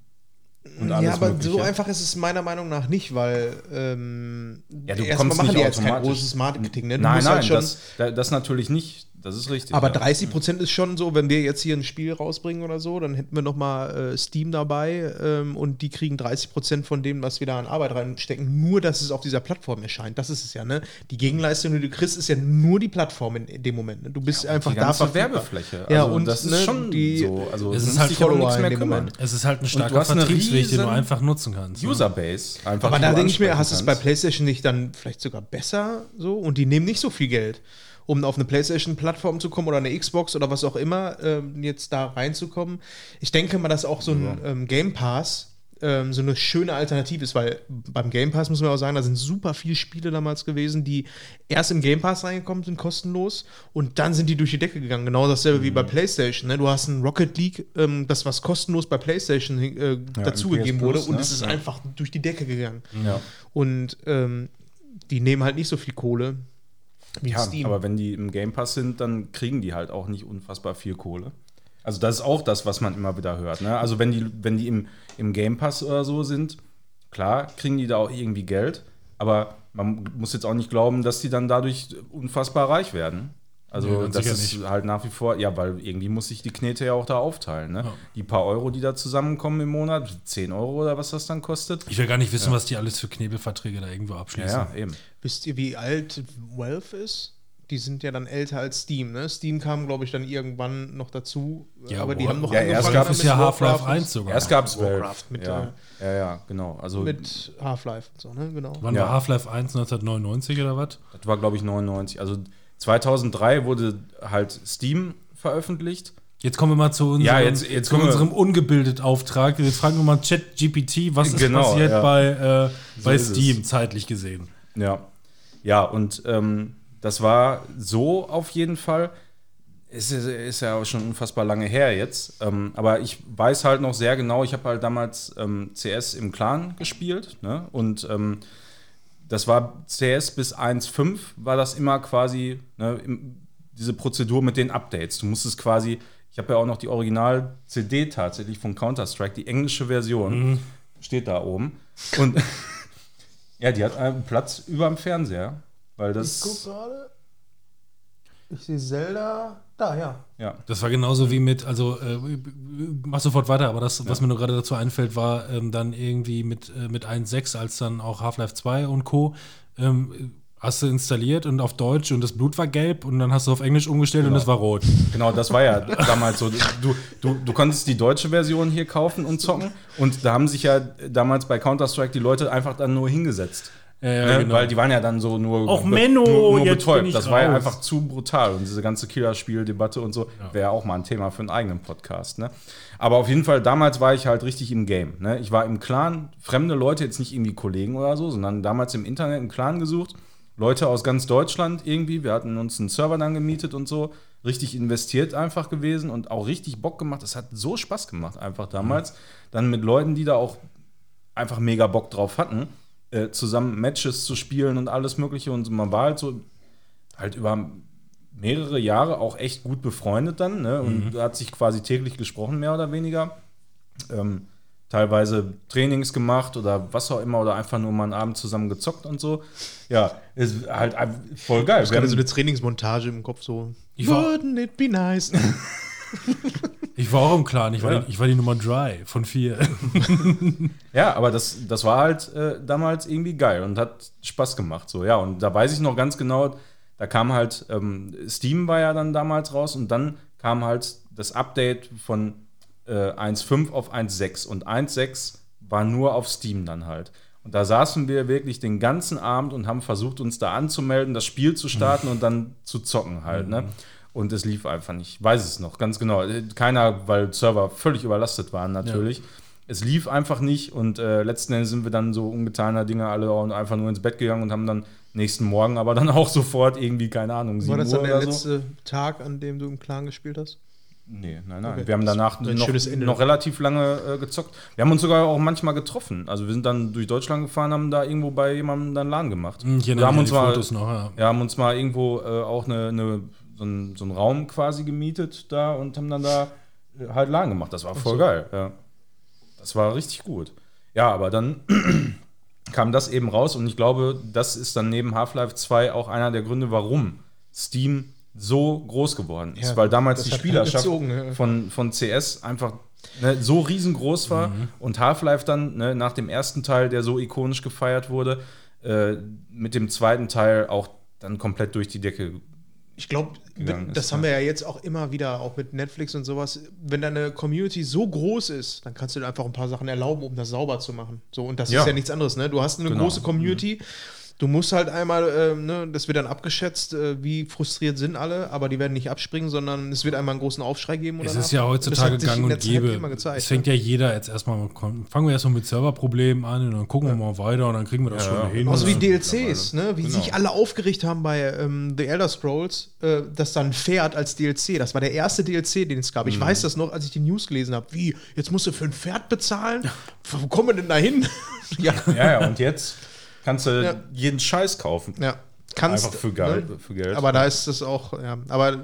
Ja, aber Mögliche. so einfach ist es meiner Meinung nach nicht, weil ähm, Ja, du erstmal kommst machen die jetzt kein großes Marketing. Ne? Du Nein, musst nein, halt das, da- das natürlich nicht. Das ist richtig. aber ja. 30 Prozent ist schon so, wenn wir jetzt hier ein Spiel rausbringen oder so, dann hätten wir noch mal äh, Steam dabei ähm, und die kriegen 30 Prozent von dem, was wir da an Arbeit reinstecken, nur, dass es auf dieser Plattform erscheint. Das ist es ja, ne? Die Gegenleistung, die du kriegst, ist ja nur die Plattform in, in dem Moment. Ne? Du bist einfach die da ganze verfügbar. Werbefläche. Ja, Also und das ist ne, schon die, so. Also Es ist halt ja Follower nichts mehr in dem kümmern. Moment. es ist halt ein starker Vertriebsweg, den du einfach nutzen kannst. Userbase. Einfach, Aber da denke ich mir, hast du es bei. PlayStation nicht dann vielleicht sogar besser so und die nehmen nicht so viel Geld. Um auf eine PlayStation-Plattform zu kommen oder eine Xbox oder was auch immer, ähm, jetzt da reinzukommen. Ich denke mal, dass auch so ein ähm, Game Pass ähm, so eine schöne Alternative ist, weil beim Game Pass muss man auch sagen, da sind super viele Spiele damals gewesen, die erst im Game Pass reingekommen sind, kostenlos, und dann sind die durch die Decke gegangen. Genau dasselbe wie bei Mhm. PlayStation. Ne? Du hast ein Rocket League, ähm, das was kostenlos bei PlayStation äh, dazugegeben PS wurde, Plus, und ne? es ist Ja. einfach durch die Decke gegangen. Ja. Und ähm, die nehmen halt nicht so viel Kohle Ja, Steam. aber wenn die im Game Pass sind, dann kriegen die halt auch nicht unfassbar viel Kohle. Also das ist auch das, was man immer wieder hört. Ne? Also wenn die, wenn die im, im Game Pass oder so sind, klar, kriegen die da auch irgendwie Geld, aber man muss jetzt auch nicht glauben, dass die dann dadurch unfassbar reich werden. Also Nee, das ist nicht. halt nach wie vor, ja, weil irgendwie muss sich die Knete ja auch da aufteilen. Ne? Ja. Die paar Euro, die da zusammenkommen im Monat, 10 Euro oder was das dann kostet. Ich will gar nicht wissen, was die alles für Knebelverträge da irgendwo Ja, abschließen. ja, eben. Wisst ihr, wie alt Valve ist? Die sind ja dann älter als Steam, ne? Steam kam, glaube ich, dann irgendwann noch dazu. Ja, aber die War- haben noch Ja, erst gab es ja Half-Life Warcraft 1 sogar. Erst gab es Warcraft mit, ja. ja, ja, genau. Also mit Half-Life und so, ne? Genau. Wann Ja. war Half-Life 1 1999 oder was? Das war, glaube ich, 99. Also 2003 wurde halt Steam veröffentlicht. Jetzt kommen wir mal zu unserem, Ja, jetzt- jetzt zu unserem ungebildet Auftrag. Jetzt fragen wir mal ChatGPT, was ist Genau, passiert ja. bei, äh, bei ist es. Steam zeitlich gesehen. Ja. Ja, und ähm, das war so auf jeden Fall. Es ist, ist ja auch schon unfassbar lange her jetzt. Ähm, aber ich weiß halt noch sehr genau, ich habe halt damals ähm, CS im Clan gespielt. Ne? Und ähm, das war CS bis 1.5 war das immer quasi ne, diese Prozedur mit den Updates. Du musstest quasi, ich habe ja auch noch die Original-CD tatsächlich von Counter-Strike, die englische Version, steht da oben. Und ja, die hat einen Platz über dem Fernseher. Weil Ich guck das. gerade. Ich sehe Zelda. Da, ja. Ja. Das war genauso wie mit, also äh, mach sofort weiter, aber das, was mir nur gerade dazu einfällt, war ähm, dann irgendwie mit, äh, mit 1.6, als dann auch Half-Life 2 und Co. Ähm, hast du installiert und auf Deutsch und das Blut war gelb und dann hast du auf Englisch umgestellt und Genau. es war rot. Genau, das war ja damals so. Du, du, du konntest die deutsche Version hier kaufen und zocken. Und da haben sich ja damals bei Counter-Strike die Leute einfach dann nur hingesetzt. Ja, ja, ne? genau. Weil die waren ja dann so nur, Auch Menno, nur, nur betäubt. Das war ja raus. einfach zu brutal. Und diese ganze Killerspiel-Debatte und so wäre auch mal ein Thema für einen eigenen Podcast. Ne? Aber auf jeden Fall, damals war ich halt richtig im Game. Ne? Ich war im Clan, fremde Leute, jetzt nicht irgendwie Kollegen oder so, sondern damals im Internet einen Clan gesucht. Leute aus ganz Deutschland irgendwie. Wir hatten uns einen Server dann gemietet und so. Richtig investiert einfach gewesen und auch richtig Bock gemacht. Es hat so Spaß gemacht einfach damals. Dann mit Leuten, die da auch einfach mega Bock drauf hatten, äh, zusammen Matches zu spielen und alles Mögliche. Und man war halt so halt über mehrere Jahre auch echt gut befreundet dann ne? und hat sich quasi täglich gesprochen, mehr oder weniger. Ähm, teilweise Trainings gemacht oder was auch immer oder einfach nur mal einen Abend zusammen gezockt und so. Ja, ist halt voll geil. Ich hatte so eine Trainingsmontage im Kopf so. Wouldn't it be nice? Ich war auch im Clan, ich war, Ja. die, ich war die Nummer 3 von 4. Ja, aber das, das war halt äh, damals irgendwie geil und hat Spaß gemacht. So, ja, und da weiß ich noch ganz genau, da kam halt, ähm, Steam war ja dann damals raus und dann kam halt das Update von äh, 1.5 auf 1.6 und 1.6 war nur auf Steam dann halt. Und da saßen wir wirklich den ganzen Abend und haben versucht, uns da anzumelden, das Spiel zu starten und dann zu zocken halt, ne? Und es lief einfach nicht. Ich weiß es noch, ganz genau. Keiner, weil Server völlig überlastet waren natürlich. Es lief einfach nicht und äh, letzten Endes sind wir dann so ungetaner Dinge alle auch einfach nur ins Bett gegangen und haben dann nächsten Morgen aber dann auch sofort irgendwie, keine Ahnung, 7 War das Uhr dann der oder so. letzte Tag, an dem du im Clan gespielt hast? Nee, nein, nein. Okay. Wir haben danach noch, noch relativ lange äh, gezockt. Wir haben uns sogar auch manchmal getroffen. Also wir sind dann durch Deutschland gefahren, haben da irgendwo bei jemandem dann LAN gemacht. Ich wir erinnere haben uns mal, noch, ja. wir haben uns mal irgendwo äh, auch eine, eine, so, einen, so einen Raum quasi gemietet da und haben dann da äh, halt LAN gemacht. Das war voll geil. Ja. Das war richtig gut. Ja, aber dann kam das eben raus und ich glaube, das ist dann neben Half-Life 2 auch einer der Gründe, warum Steam so groß geworden ist. Ja, weil damals die hat Spielerschaft gezogen, ja. von, von CS einfach ne, so riesengroß war und Half-Life dann ne, nach dem ersten Teil, der so ikonisch gefeiert wurde, äh, mit dem zweiten Teil auch dann komplett durch die Decke. Ich glaube, das haben wir ja jetzt auch immer wieder, auch mit Netflix und sowas. Wenn deine Community so groß ist, dann kannst du dir einfach ein paar Sachen erlauben, um das sauber zu machen. So, und das Ja. ist ja nichts anderes, ne? Du hast eine Genau. große Community Du musst halt einmal, ähm, ne, das wird dann abgeschätzt, äh, wie frustriert sind alle, aber die werden nicht abspringen, sondern es wird einmal einen großen Aufschrei geben. Es ist ja heutzutage gang und gäbe. Gezeigt, Es fängt ja jeder jetzt erstmal, mit- fangen wir erstmal mit Serverproblemen an und dann gucken wir mal weiter und dann kriegen wir das Ja, schon ja. hin. Genauso wie Und- DLCs, ne? wie Genau. sich alle aufgeregt haben bei ähm, The Elder Scrolls, äh, dass dann Pferd als DLC, das war der erste DLC, den es gab. Mhm. Ich weiß das noch, als ich die News gelesen habe. Wie, jetzt musst du für ein Pferd bezahlen? Wo kommen wir denn da hin? ja, Ja, ja, und jetzt kannst du Ja. jeden Scheiß kaufen. ja. Kannst, Einfach für Geld. ne? Für Geld. Aber da ist es auch, ja. Aber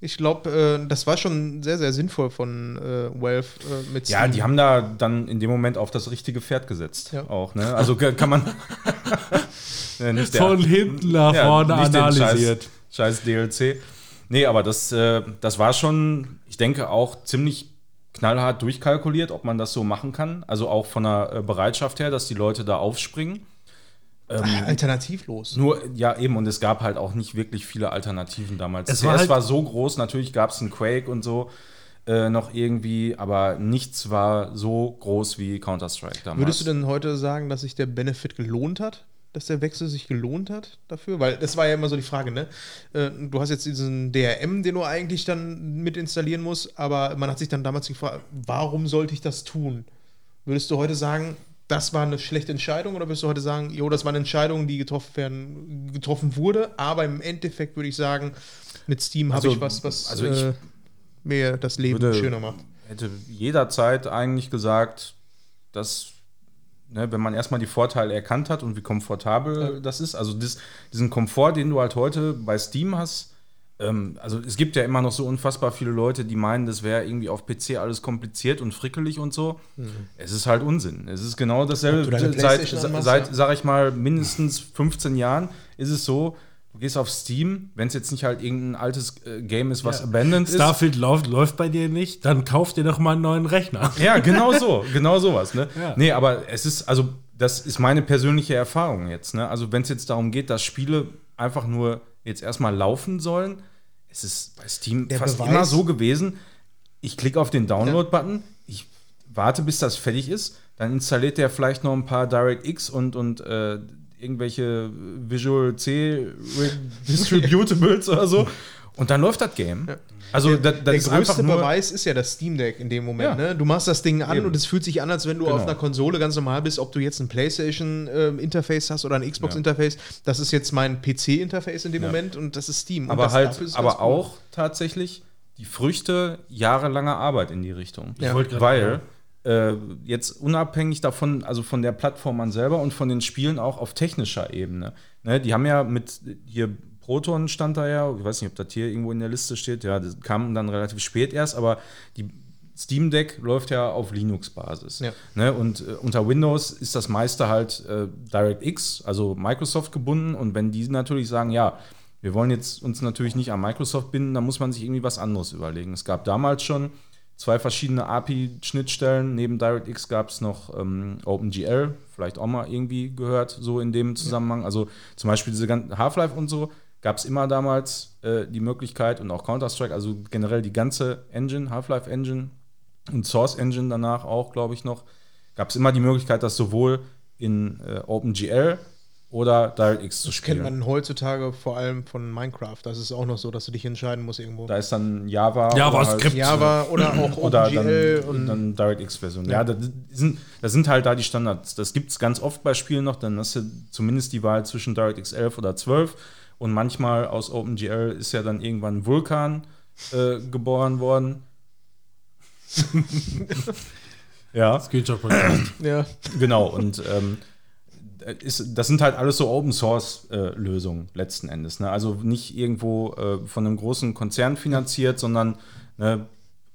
ich glaube, äh, das war schon sehr, sehr sinnvoll von äh, Valve äh, mit ja, Steam. die haben da dann in dem Moment auf das richtige Pferd gesetzt. Ja. Auch, ne? Also kann man. Ja, nicht der- Von hinten nach Ja, vorne analysiert. Scheiß, scheiß DLC. Nee, aber das, äh, das war schon, ich denke, auch ziemlich knallhart durchkalkuliert, ob man das so machen kann. Also auch von der äh, Bereitschaft her, dass die Leute da aufspringen. Ah, alternativlos. Nur, ja, eben, und es gab halt auch nicht wirklich viele Alternativen damals. Es war war, halt- so groß, natürlich gab es einen Quake und so äh, noch irgendwie, aber nichts war so groß wie Counter-Strike damals. Würdest du denn heute sagen, dass sich der Benefit gelohnt hat? Dass der Wechsel sich gelohnt hat dafür? Weil das war ja immer so die Frage, ne? Äh, Du hast jetzt diesen DRM, den du eigentlich dann mit installieren musst, aber man hat sich dann damals gefragt, warum sollte ich das tun? Würdest du heute sagen, das war eine schlechte Entscheidung oder würdest du heute sagen, jo, das war eine Entscheidung, die getroffen, werden, getroffen wurde, aber im Endeffekt würde ich sagen, mit Steam habe Also- ich was, was also ich äh, mir das Leben würde- schöner macht. hätte jederzeit eigentlich gesagt, dass, ne, wenn man erstmal die Vorteile erkannt hat und wie komfortabel das ist, also das, diesen Komfort, den du halt heute bei Steam hast, also es gibt ja immer noch so unfassbar viele Leute, die meinen, das wäre irgendwie auf PC alles kompliziert und frickelig und so. Es ist halt Unsinn. Es ist genau dasselbe. Seit, seit ja. sag ich mal, mindestens 15 Jahren ist es so, du gehst auf Steam, wenn es jetzt nicht halt irgendein altes äh, Game ist, was abandoned ist. Starfield läuft, läuft bei dir nicht, dann kauf dir doch mal einen neuen Rechner. Ja, genau so, genau sowas, ne? Ja. Nee, aber es ist, also, das ist meine persönliche Erfahrung jetzt, ne? Also, wenn es jetzt darum geht, dass Spiele einfach nur jetzt erstmal laufen sollen, es ist bei Steam Der fast Beweis- immer so gewesen, ich klicke auf den Download-Button, ich warte, bis das fertig ist, dann installiert der vielleicht noch ein paar DirectX und, und äh, irgendwelche Visual C Distributables oder so. Und dann läuft das Game. Also, das, das der ist größte. Beweis ist ja das Steam Deck in dem Moment. Ja. Ne? Du machst das Ding an Eben. und es fühlt sich an, als wenn du Genau. auf einer Konsole ganz normal bist, ob du jetzt ein PlayStation-Interface hast oder ein Xbox-Interface. Das ist jetzt mein PC-Interface in dem Ja. Moment und das ist Steam. und aber das, halt, aber cool. auch tatsächlich die Früchte jahrelanger Arbeit in die Richtung. Ja. wollte grad- Weil äh, jetzt unabhängig davon, also von der Plattform an selber und von den Spielen auch auf technischer Ebene. Ne, die haben ja mit hier Proton stand da ja, ich weiß nicht, ob das hier irgendwo in der Liste steht, ja, das kam dann relativ spät erst, aber die Steam Deck läuft ja auf Linux-Basis. Ja. Ne, und äh, unter Windows ist das meiste halt äh, DirectX, also Microsoft gebunden. Und wenn die natürlich sagen, ja, wir wollen jetzt uns natürlich nicht an Microsoft binden, dann muss man sich irgendwie was anderes überlegen. Es gab damals schon zwei verschiedene API-Schnittstellen. Neben DirectX gab es noch ähm, OpenGL, vielleicht auch mal irgendwie gehört, so in dem Zusammenhang. Also zum Beispiel diese ganzen Half-Life und so gab es immer damals äh, die Möglichkeit und auch Counter-Strike, also generell die ganze Engine, Half-Life-Engine und Source Engine danach auch, glaube ich, noch, gab es immer die Möglichkeit, das sowohl in äh, OpenGL oder DirectX zu Das kennt spielen. man heutzutage vor allem von Minecraft. Das ist auch noch so, dass du dich entscheiden musst irgendwo. Da ist dann Java, JavaScript. halt, Java oder auch oder OpenGL dann, und dann DirectX-Version. Ja, das sind, das sind halt da die Standards. Das gibt es ganz oft bei Spielen noch. Dann hast du zumindest die Wahl zwischen DirectX 11 oder 12. Und manchmal aus OpenGL ist ja dann irgendwann Vulkan äh, geboren worden. ja, Screenshot-Podcast. ja. genau. Und ähm, ist, das sind halt alles so Open Source äh, Lösungen letzten Endes. Ne? Also nicht irgendwo äh, von einem großen Konzern finanziert, sondern ne,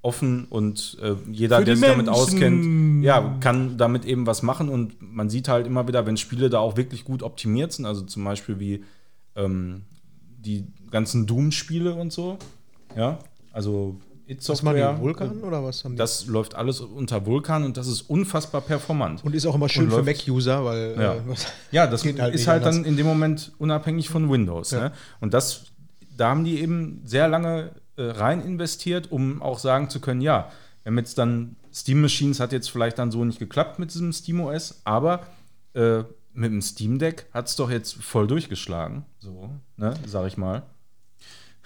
offen und äh, jeder, der sich damit Menschen. auskennt, ja, kann damit eben was machen. Und man sieht halt immer wieder, wenn Spiele da auch wirklich gut optimiert sind, also zum Beispiel wie ähm, die ganzen Doom-Spiele und so. Ja, also It? Software, Vulkan oder was haben die? Das läuft alles unter Vulkan und das ist unfassbar performant. und ist auch immer schön Und für Mac-User, weil Ja. äh, Ja, das halt ist halt anders. dann in dem Moment unabhängig von Windows. Ja. Ne? Und das, da haben die eben sehr lange äh, rein investiert, um auch sagen zu können, ja, wir haben jetzt dann Steam Machines hat jetzt vielleicht dann so nicht geklappt mit diesem Steam OS, aber äh, mit dem Steam Deck hat es doch jetzt voll durchgeschlagen. So, ne, sag ich mal.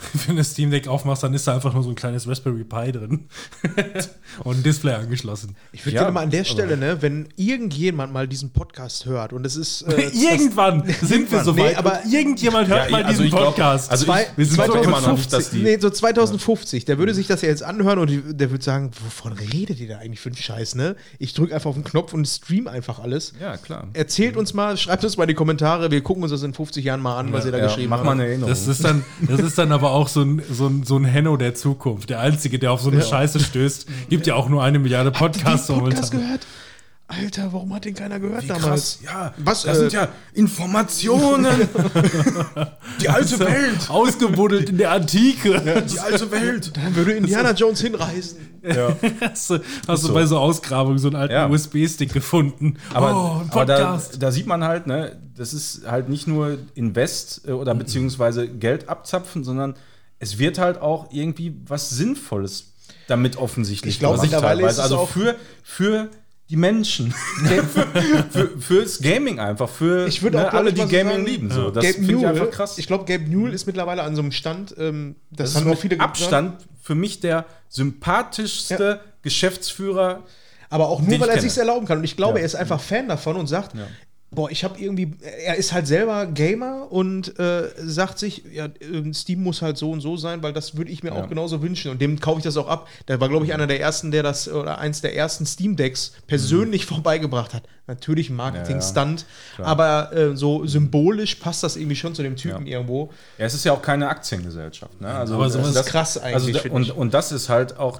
Wenn du das Steam Deck aufmachst, dann ist da einfach nur so ein kleines Raspberry Pi drin. und ein Display angeschlossen. Ich würde Ja, gerne mal an der Stelle, ne, wenn irgendjemand mal diesen Podcast hört und es ist. Äh, irgendwann sind wir Irgendwann. so Nee, weit. aber- irgendjemand hört Ja, mal also diesen ich glaub- Podcast. also ich- wir sind doch immer noch nicht, dass 2050, die- nee, so 2050, der würde sich das ja jetzt anhören und der würde sagen, wovon redet ihr da eigentlich für einen Scheiß, ne? Ich drücke einfach auf den Knopf und stream einfach alles. Ja, klar. Erzählt uns mal, schreibt uns mal in die Kommentare, wir gucken uns das in 50 Jahren mal an, was ihr da Ja, geschrieben mach habt. mal eine Erinnerung. Das ist, dann, das ist dann aber auch so ein, so ein, so ein Henno der Zukunft. Der Einzige, der auf so eine Scheiße stößt. Gibt ja auch nur eine Milliarde Podcasts Habt ihr den Podcast momentan. gehört? Alter, warum hat den keiner gehört Wie damals? krass, ja. Was, das äh, sind ja Informationen. die alte Welt. Ausgebuddelt in der Antike. Die alte Welt. Dann würde Indiana Jones hinreisen. Ja. Hast du, hast du so. bei so Ausgrabungen so einen alten Ja. USB-Stick gefunden? Aber, oh, aber da, da sieht man halt, ne, das ist halt nicht nur Invest äh, oder beziehungsweise Geld abzapfen, sondern es wird halt auch irgendwie was Sinnvolles damit offensichtlich. Ich glaub, gemacht mittlerweile ist es also für, für die Menschen. für, fürs Gaming einfach. Für Ich würde ne, auch glaub alle, ich, die Gaming sagen, lieben. So. Das Gabe finde ich Newell, einfach krass. Ich glaube, Gabe Newell ist mittlerweile an so einem Stand, ähm, das, das haben ist auch viele Abstand für mich der sympathischste Geschäftsführer. Aber auch nur, weil er sich erlauben kann. Und ich glaube, Ja. er ist einfach Fan davon und sagt, boah, ich habe irgendwie, er ist halt selber Gamer und äh, sagt sich, ja, ähm, Steam muss halt so und so sein, weil das würde ich mir Ja. auch genauso wünschen. Und dem kaufe ich das auch ab. Der war, glaube ich, einer der ersten, der das, oder eins der ersten Steam-Decks persönlich vorbeigebracht hat. Natürlich Marketing-Stunt, Klar. aber äh, so symbolisch passt das irgendwie schon zu dem Typen Ja. irgendwo. Ja, es ist ja auch keine Aktiengesellschaft. Ne? Also Aber sowas ist krass eigentlich, Also, da- finde und, und das ist halt auch,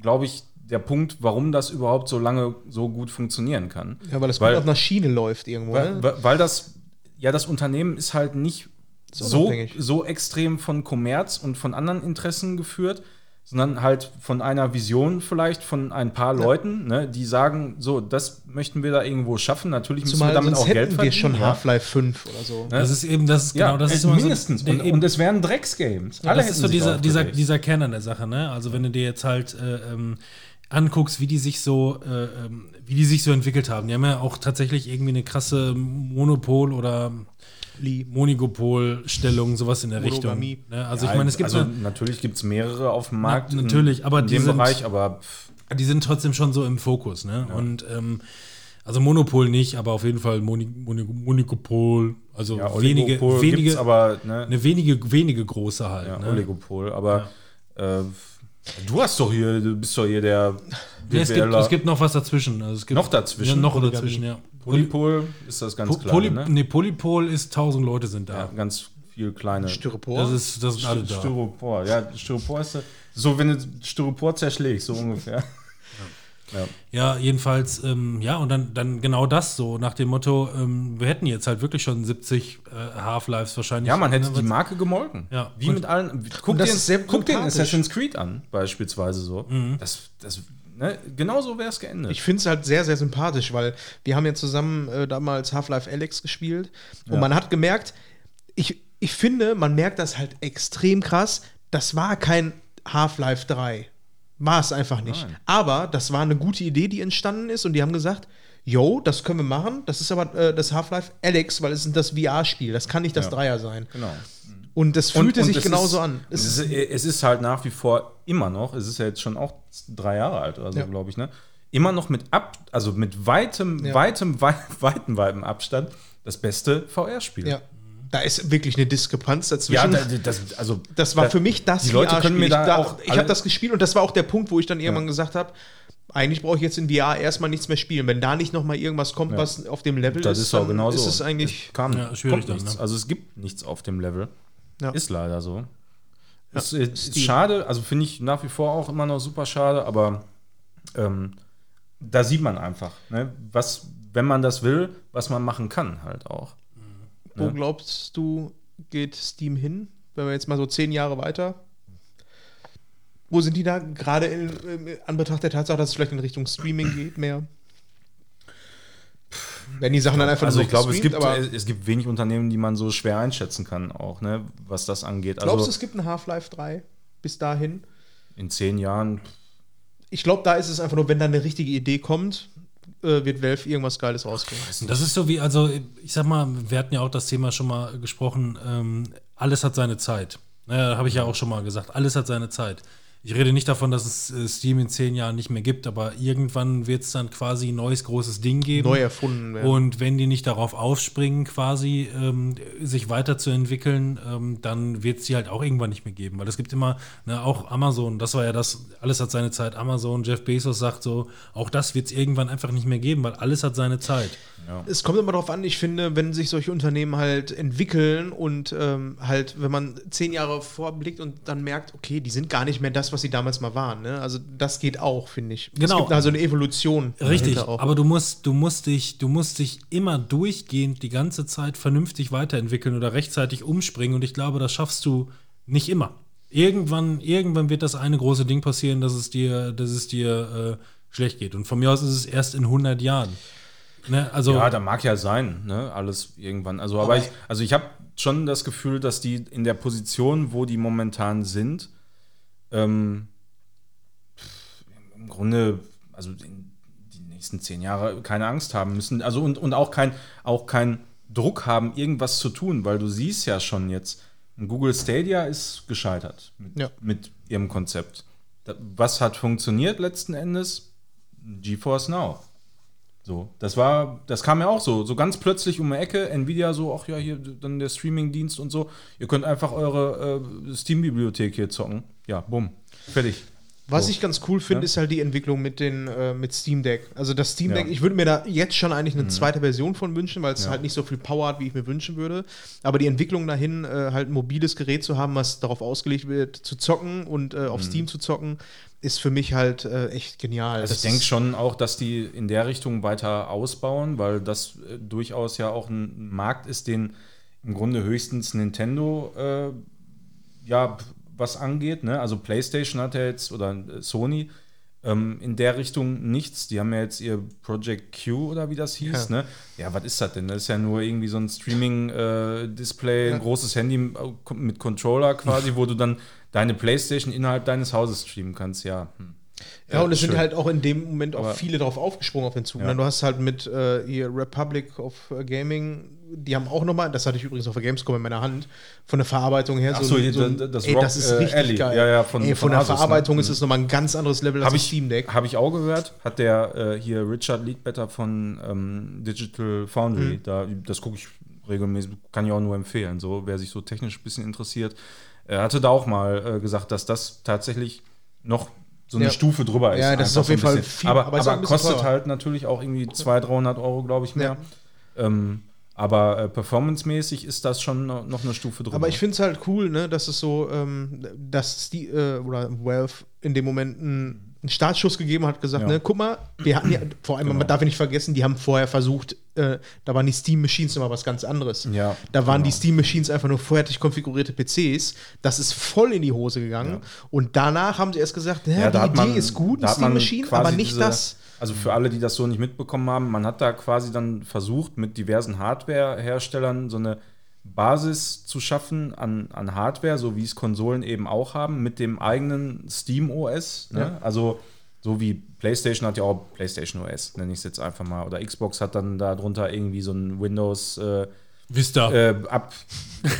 glaube ich, der Punkt, warum das überhaupt so lange so gut funktionieren kann. Ja, weil das Weil- gut auf einer Schiene läuft irgendwo. Weil, ne? weil- weil das, ja, das Unternehmen ist halt nicht so, so extrem von Kommerz und von anderen Interessen geführt, sondern halt von einer Vision vielleicht von ein paar Leuten, ne, die sagen, so, das möchten wir da irgendwo schaffen. Natürlich müssen Zumal wir damit sonst auch Geld hätten wir verdienen. schon ja. Half-Life 5 oder so. Das ist eben, das ist Ja, genau, das ist so- mindestens. der- und, eben- und es wären Drecksgames. Ja, Alle das ist so dieser, dieser, dieser Kern an der Sache, ne? Also wenn du dir jetzt halt äh, ähm, anguckst, wie die sich so, äh, ähm, wie die sich so entwickelt haben. Die haben ja auch tatsächlich irgendwie eine krasse Monopol- oder. Monigopol-Stellung, sowas in der Monogamie. Richtung. Ne? Also Ja, ich meine, es gibt also so, natürlich gibt es mehrere auf dem Markt. Na, natürlich, aber in die dem sind- Bereich, aber pff, die sind trotzdem schon so im Fokus, ne? Und ähm, also Monopol nicht, aber auf jeden Fall Moni, Moni, Monigopol, also ja, wenige, wenige, aber ne, eine wenige, wenige große halt. ja, ne? Oligopol, aber äh, du hast doch hier, du bist doch hier der Ja, es, gibt, es gibt noch was dazwischen. Also es gibt, Noch dazwischen? Ja, noch Polygamie. dazwischen, ja. Polypol ist das ganz Po- klar, Poly, ne? Nee, Polypol ist 1000 Leute sind da. Ja, ganz viel kleine Styropor. Das, ist, das sind alle da. Styropor. Ja, Styropor ist so, wenn du Styropor zerschlägst, so ungefähr. Ja. Ja, jedenfalls, ähm, ja, und dann, dann genau das so, nach dem Motto, ähm, wir hätten jetzt halt wirklich schon 70 äh, Half-Lives wahrscheinlich. ja, man hätte Ne, die Marke gemolken. Ja. Wie Und- mit allen. Guck, das dir, sehr guck dir sympathisch. Assassin's Creed an, beispielsweise so. Das, das, ne, genau so wäre es geendet. Ich finde es halt sehr, sehr sympathisch, weil wir haben ja zusammen äh, damals Half-Life Alex gespielt und Ja. man hat gemerkt, ich, ich finde, man merkt das halt extrem krass, das war kein Half-Life 3. War es einfach nicht. Nein. Aber das war eine gute Idee, die entstanden ist und die haben gesagt, yo, das können wir machen, das ist aber äh, das Half-Life Alex, weil es ist das VR-Spiel, das kann nicht das Ja. Dreier sein. genau. Und das fühlte Und- und sich es genauso ist, an. Es ist, es ist halt nach wie vor immer noch, es ist ja jetzt schon auch drei Jahre alt oder so, Ja. glaube ich, ne? Immer noch mit ab, also mit weitem, Ja. weitem, wei weitem, weitem Abstand das beste VR-Spiel. ja. Da ist wirklich eine Diskrepanz Ja, dazwischen. da, das, also Das war da- für mich das Die Leute können mir ich da da, auch ich habe das gespielt und das war auch der Punkt, wo ich dann irgendwann gesagt habe, eigentlich brauche ich jetzt in VR erstmal nichts mehr spielen. Wenn da nicht noch mal irgendwas kommt, Ja. was auf dem Level Das ist, ist auch dann genau ist so. es eigentlich kam, Ja, schwierig kommt dann, nichts. ne? Also es gibt nichts auf dem Level. Ja. Ist leider so. ist, ist schade, also finde ich nach wie vor auch immer noch super schade, aber ähm, da sieht man einfach, ne, was, wenn man das will, was man machen kann halt auch. Wo Ja. glaubst du, geht Steam hin? Wenn wir jetzt mal so zehn Jahre weiter. Wo sind die da? Gerade in, Anbetracht der Tatsache, dass es vielleicht in Richtung Streaming geht, mehr? Wenn die Sachen dann einfach Also nur ich glaube, es gibt, aber es, es gibt wenig Unternehmen, die man so schwer einschätzen kann, auch, ne, was das angeht. glaubst du, Also es gibt ein Half-Life 3 bis dahin? in zehn Jahren, Ich glaube, da ist es einfach nur, wenn da eine richtige Idee kommt, äh, wird Valve irgendwas Geiles rausbringen. Das ist so wie, also ich sag mal, wir hatten ja auch das Thema schon mal gesprochen, ähm, alles hat seine Zeit. Naja, habe ich ja auch schon mal gesagt, alles hat seine Zeit. Ich rede nicht davon, dass es äh, Steam in zehn Jahren nicht mehr gibt, aber irgendwann wird es dann quasi ein neues großes Ding geben. Neu erfunden werden. Und wenn die nicht darauf aufspringen, quasi ähm, sich weiterzuentwickeln, ähm, dann wird es die halt auch irgendwann nicht mehr geben. Weil es gibt immer, ne, auch Amazon, das war ja das, alles hat seine Zeit. Amazon, Jeff Bezos sagt so, auch das wird es irgendwann einfach nicht mehr geben, weil alles hat seine Zeit. Es kommt immer darauf an, ich finde, wenn sich solche Unternehmen halt entwickeln und ähm, halt, wenn man zehn Jahre vorblickt und dann merkt, okay, die sind gar nicht mehr das, was sie damals mal waren. Ne? Also das geht auch, finde ich. Genau. Es gibt also eine Evolution. Richtig, aber du musst, du musst dich, du musst dich immer durchgehend die ganze Zeit vernünftig weiterentwickeln oder rechtzeitig umspringen und ich glaube, das schaffst du nicht immer. Irgendwann, irgendwann wird das eine große Ding passieren, dass es dir, dass es dir äh, schlecht geht. Und von mir aus ist es erst in 100 Jahren. Ne? Also, Ja, da mag ja sein, ne? Alles irgendwann. Also, aber, ich, also ich habe schon das Gefühl, dass die in der Position, wo die momentan sind, ähm, im Grunde, also die nächsten zehn Jahre keine Angst haben müssen. Also und, und auch kein, auch kein Druck haben, irgendwas zu tun, weil du siehst ja schon jetzt, Google Stadia ist gescheitert mit, Ja. mit ihrem Konzept. Was hat funktioniert letzten Endes? GeForce Now. So, das war, das kam ja auch so, so ganz plötzlich um die Ecke, Nvidia so, ach ja, hier dann der Streaming-Dienst und so. Ihr könnt einfach eure äh, Steam-Bibliothek hier zocken. Ja, bumm, fertig. Was So. ich ganz cool finde, Ja. ist halt die Entwicklung mit, den, äh, mit Steam Deck. Also das Steam Deck, Ja. Mhm. ich würde mir da jetzt schon eigentlich eine zweite Version von wünschen, weil es halt nicht so viel Power hat, wie ich mir wünschen würde. Aber die Entwicklung dahin, äh, halt ein mobiles Gerät zu haben, was darauf ausgelegt wird, zu zocken und äh, auf Steam zu zocken, ist für mich halt äh, echt genial. Mhm. Also ich Das denke ist- schon auch, dass die in der Richtung weiter ausbauen, weil das äh, durchaus ja auch ein Markt ist, den im Grunde höchstens Nintendo äh, ja was angeht. Ne? Also PlayStation hat ja jetzt oder äh, Sony ähm, in der Richtung nichts. Die haben ja jetzt ihr Project Q oder wie das hieß. Ja. Ne? Ja, was ist das denn? Das ist ja nur irgendwie so ein Streaming-Display, ein großes Handy äh, mit Controller quasi, wo du dann deine PlayStation innerhalb deines Hauses streamen kannst. Ja. Hm. Ja, und es schön. sind halt auch in dem Moment auch Aber- viele drauf aufgesprungen auf den Zug. Ja. Ne? Du hast halt mit äh, hier Republic of äh, Gaming, die haben auch nochmal, das hatte ich übrigens auf der Gamescom in meiner Hand, von der Verarbeitung her. Ach so, ein- hier, ein- das- das ey, Rock, das ist äh, richtig Alley. geil. Ja, ja, von- ey, von, von der Asus, ne? Verarbeitung ist Mhm. es nochmal ein ganz anderes Level als Habe ich, Steam Deck. hab ich auch gehört, hat der äh, hier Richard Leadbetter von ähm, Digital Foundry, Mhm. da, das gucke ich regelmäßig, kann ich auch nur empfehlen, so wer sich so technisch ein bisschen interessiert. Er hatte da auch mal äh, gesagt, dass das tatsächlich noch so eine Ja. Stufe drüber ist. Ja, das ist auf jeden ein Fall viel, aber, aber aber ein kostet teurer. halt natürlich auch irgendwie 200, 300 Euro, glaube ich, mehr. Ähm, aber äh, performancemäßig ist das schon noch eine Stufe drüber. Aber ich finde es halt cool, ne, dass es so, ähm, dass die, äh, oder Valve in dem Moment einen, einen Startschuss gegeben hat, gesagt, Ja. ne, guck mal, wir hatten ja, vor allem, Genau. man darf ja nicht vergessen, die haben vorher versucht, äh, da waren die Steam Machines immer was ganz anderes. Ja, da waren genau. die Steam Machines einfach nur fertig konfigurierte PCs. Das ist voll in die Hose gegangen. Und danach haben sie erst gesagt, ja, die Idee man- ist gut, eine Steam Machine, aber nicht diese- das. Also für alle, die das so nicht mitbekommen haben, man hat da quasi dann versucht, mit diversen Hardware-Herstellern so eine Basis zu schaffen an, an Hardware, so wie es Konsolen eben auch haben, mit dem eigenen Steam OS. Ne? Ja. Also so wie PlayStation hat ja auch PlayStation OS, nenne ich es jetzt einfach mal. Oder Xbox hat dann darunter irgendwie so ein Windows äh, Vista. äh, Ab,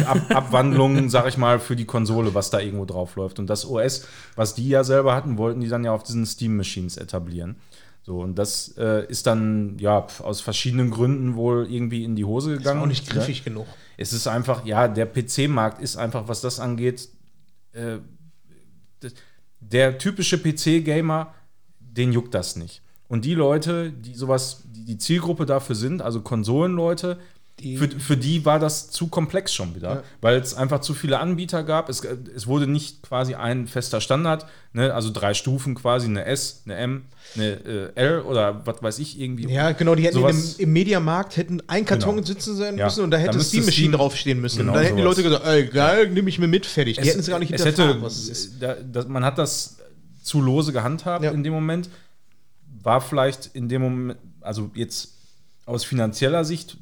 Ab, Abwandlungen, sag ich mal, für die Konsole, was da irgendwo drauf läuft. Und das OS, was die ja selber hatten, wollten die dann ja auf diesen Steam-Machines etablieren. So, und das äh, ist dann ja aus verschiedenen Gründen wohl irgendwie in die Hose Ist gegangen. auch nicht Ne? griffig genug. Es ist einfach, ja, der PC-Markt ist einfach, was das angeht, äh, der typische PC-Gamer, den juckt das nicht. Und die Leute, die sowas, die, die Zielgruppe dafür sind, also Konsolenleute, Die- für, für die war das zu komplex schon wieder, Ja. weil es einfach zu viele Anbieter gab. Es, es wurde nicht quasi ein fester Standard, ne? also drei Stufen quasi, eine S, eine M, eine äh, L oder was weiß ich irgendwie. Ja, genau, die hätten in Sowas- dem, im Mediamarkt hätten ein Karton Genau. sitzen sein Ja. müssen und da hätte Da Steam Machine draufstehen müssen. Genau und dann hätten die sowas. Leute gesagt, ey, geil, nehme ich mir mit, fertig. Die hätten es gar nicht es hätte, was es ist. Da, da, man hat das zu lose gehandhabt Ja. in dem Moment. War vielleicht in dem Moment, also jetzt aus finanzieller Sicht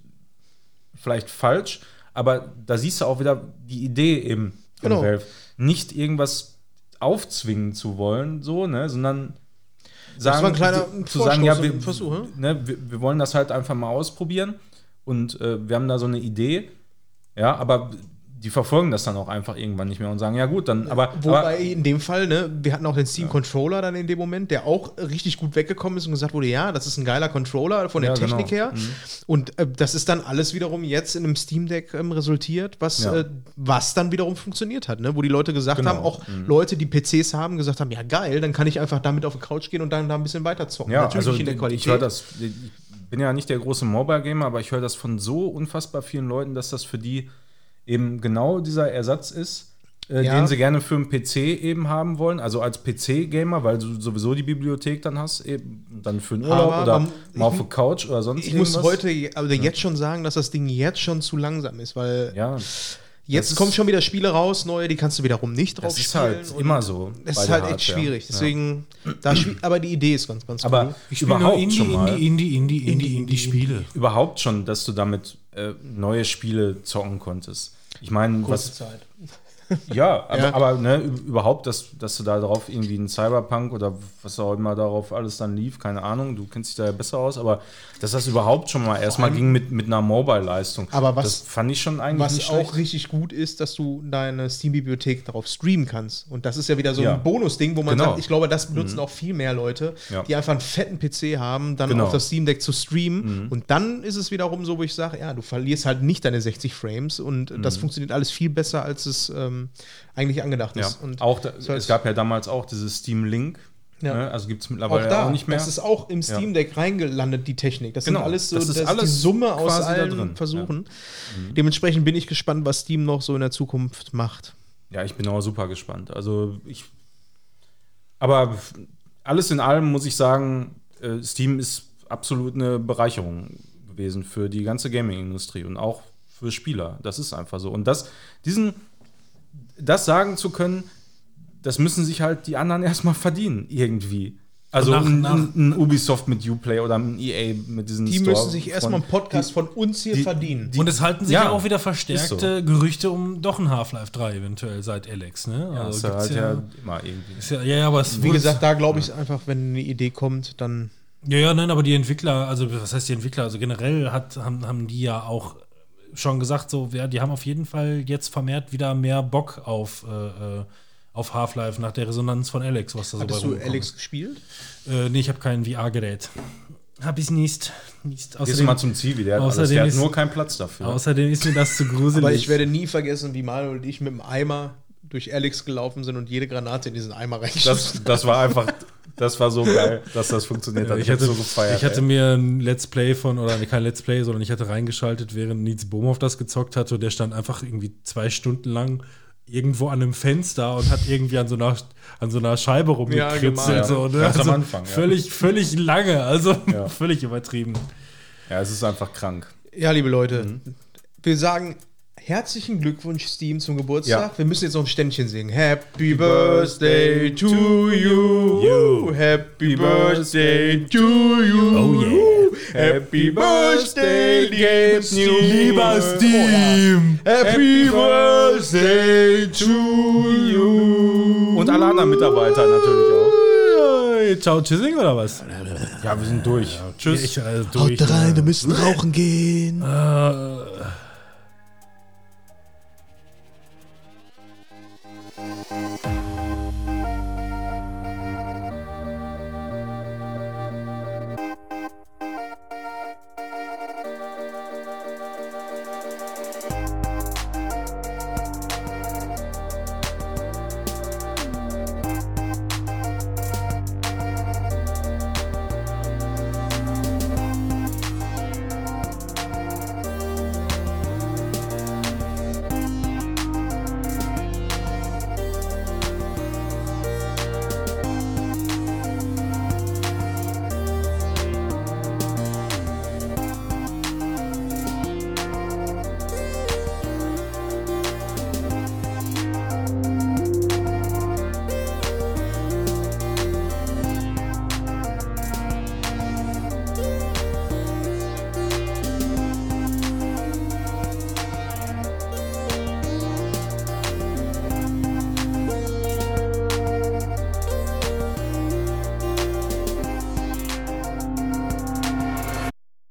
vielleicht falsch, aber da siehst du auch wieder die Idee eben von Genau. Valve. Nicht irgendwas aufzwingen zu wollen, so, ne, sondern sagen, zu sagen, ja, wir, Versuch, hm? ne, wir, wir wollen das halt einfach mal ausprobieren und äh, wir haben da so eine Idee, ja, aber die verfolgen das dann auch einfach irgendwann nicht mehr und sagen, ja gut, dann, aber, Wobei aber in dem Fall, ne, wir hatten auch den Steam Controller dann in dem Moment, der auch richtig gut weggekommen ist und gesagt wurde, ja, das ist ein geiler Controller von der Ja, genau. Technik her. Und äh, das ist dann alles wiederum jetzt in einem Steam Deck ähm, resultiert, was, Ja. äh, was dann wiederum funktioniert hat, ne? Wo die Leute gesagt Genau. haben, auch Leute, die PCs haben, gesagt haben, ja geil, dann kann ich einfach damit auf die Couch gehen und dann da ein bisschen weiter zocken. ja, Natürlich also in der ich Qualität. höre das, ich bin ja nicht der große Mobile-Gamer, aber ich höre das von so unfassbar vielen Leuten, dass das für die eben genau dieser Ersatz ist, äh, Ja. den sie gerne für einen PC eben haben wollen, also als PC-Gamer, weil du sowieso die Bibliothek dann hast, eben dann für einen Urlaub Aber oder man- mal auf ich- der Couch oder sonst ich muss irgendwas. heute je- also jetzt schon sagen, dass das Ding jetzt schon zu langsam ist, weil ja, jetzt das kommen schon wieder Spiele raus, neue, die kannst du wiederum nicht drauf das ist spielen. halt immer so. Es bei ist halt echt Hardware. schwierig. Ja. Deswegen, da schwi- aber die Idee ist ganz, ganz Aber cool. Ich spiele nur überhaupt Indie, schon mal. Indie, Indie, Indie, Indie, Indie-Spiele. überhaupt schon, dass du damit äh, neue Spiele zocken konntest. Ich meine, was, Zeit. Ja, aber, Ja. aber ne, überhaupt, dass, dass du da drauf irgendwie einen Cyberpunk oder was auch immer darauf alles dann lief, keine Ahnung, du kennst dich da ja besser aus, aber dass das überhaupt schon mal erstmal ging mit, mit einer Mobile-Leistung. Aber was- das fand ich schon eigentlich Was auch richtig gut ist, dass du deine Steam-Bibliothek darauf streamen kannst. Und das ist ja wieder so Ja. ein Bonusding, wo man Genau. sagt, ich glaube, das benutzen auch viel mehr Leute, Ja. die einfach einen fetten PC haben, dann Genau. auf das Steam Deck zu streamen. Und dann ist es wiederum so, wo ich sage, ja, du verlierst halt nicht deine 60 Frames und das funktioniert alles viel besser, als es ähm, eigentlich angedacht Ja, ist. Und auch da, heißt- es gab ja damals auch dieses Steam Link, Ja. ne? also gibt es auch mittlerweile da, auch nicht mehr. das ist auch im Steam Deck reingelandet, die Technik. Das Genau, sind alles so das ist das alles die Summe aus allen Versuchen. Dementsprechend bin ich gespannt, was Steam noch so in der Zukunft macht. Ja, ich bin auch super gespannt. Also ich. Aber alles in allem muss ich sagen, äh, Steam ist absolut eine Bereicherung gewesen für die ganze Gaming-Industrie und auch für Spieler. Das ist einfach so. Und das, diesen, das sagen zu können, das müssen sich halt die anderen erstmal verdienen, irgendwie. Also Nach- ein, nach- ein, ein Ubisoft mit Uplay oder ein EA mit diesen Die Store müssen sich erstmal einen Podcast von uns hier die- verdienen. Und es halten sich ja, Ja, auch wieder verstärkte Gerüchte um doch ein Half-Life 3 eventuell seit Alex. Ne? Ja, Also halt ja, immer irgendwie. ist ja, ja, ja, aber es Wie gesagt, da glaube ich einfach, wenn eine Idee kommt, dann. Ja, ja, nein, aber die Entwickler, also was heißt die Entwickler? Also generell hat, haben, haben die ja auch schon gesagt, so, ja, die haben auf jeden Fall jetzt vermehrt wieder mehr Bock auf, äh, äh, auf Half-Life nach der Resonanz von Alex, was da so Hattest bei du Alex gespielt? Äh, nee, ich habe kein VR-Gerät. Hab ich nicht. nicht. Gehst du Außerdem, mal zum Zivi, der hat, alles, außerdem der hat ist- nur keinen Platz dafür. außerdem ist mir das zu gruselig. Aber ich werde nie vergessen, wie Manuel und ich mit dem Eimer durch Alex gelaufen sind und jede Granate in diesen Eimer reingeschossen Das, das war einfach, das war so geil, dass das funktioniert hat. ich hatte, hab's so gefeiert. ich hatte ey. mir ein Let's Play von, oder kein Let's Play, sondern ich hatte reingeschaltet, während Nietz Bohmhoff das gezockt hatte. Und der stand einfach irgendwie zwei Stunden lang irgendwo an einem Fenster und hat irgendwie an so einer, an so einer Scheibe rumgekritzelt. gemalt, so, ne? Ganz am also Anfang, ja. Völlig, völlig lange, also Ja. völlig übertrieben. ja, es ist einfach krank. Ja, liebe Leute, wir sagen herzlichen Glückwunsch, Steam, zum Geburtstag. Ja. Wir müssen jetzt noch ein Ständchen singen. Happy Birthday to you. You. Happy Birthday to you. Oh yeah. Happy Birthday, lieber Steam. Lieber Steam! Happy Birthday to you. Und alle anderen Mitarbeiter natürlich auch. Hey, Ciao, Tschüssing oder was? Ja, wir sind durch. Tschüss. Ich, also Haut durch, rein, äh, wir müssen rauchen gehen. äh,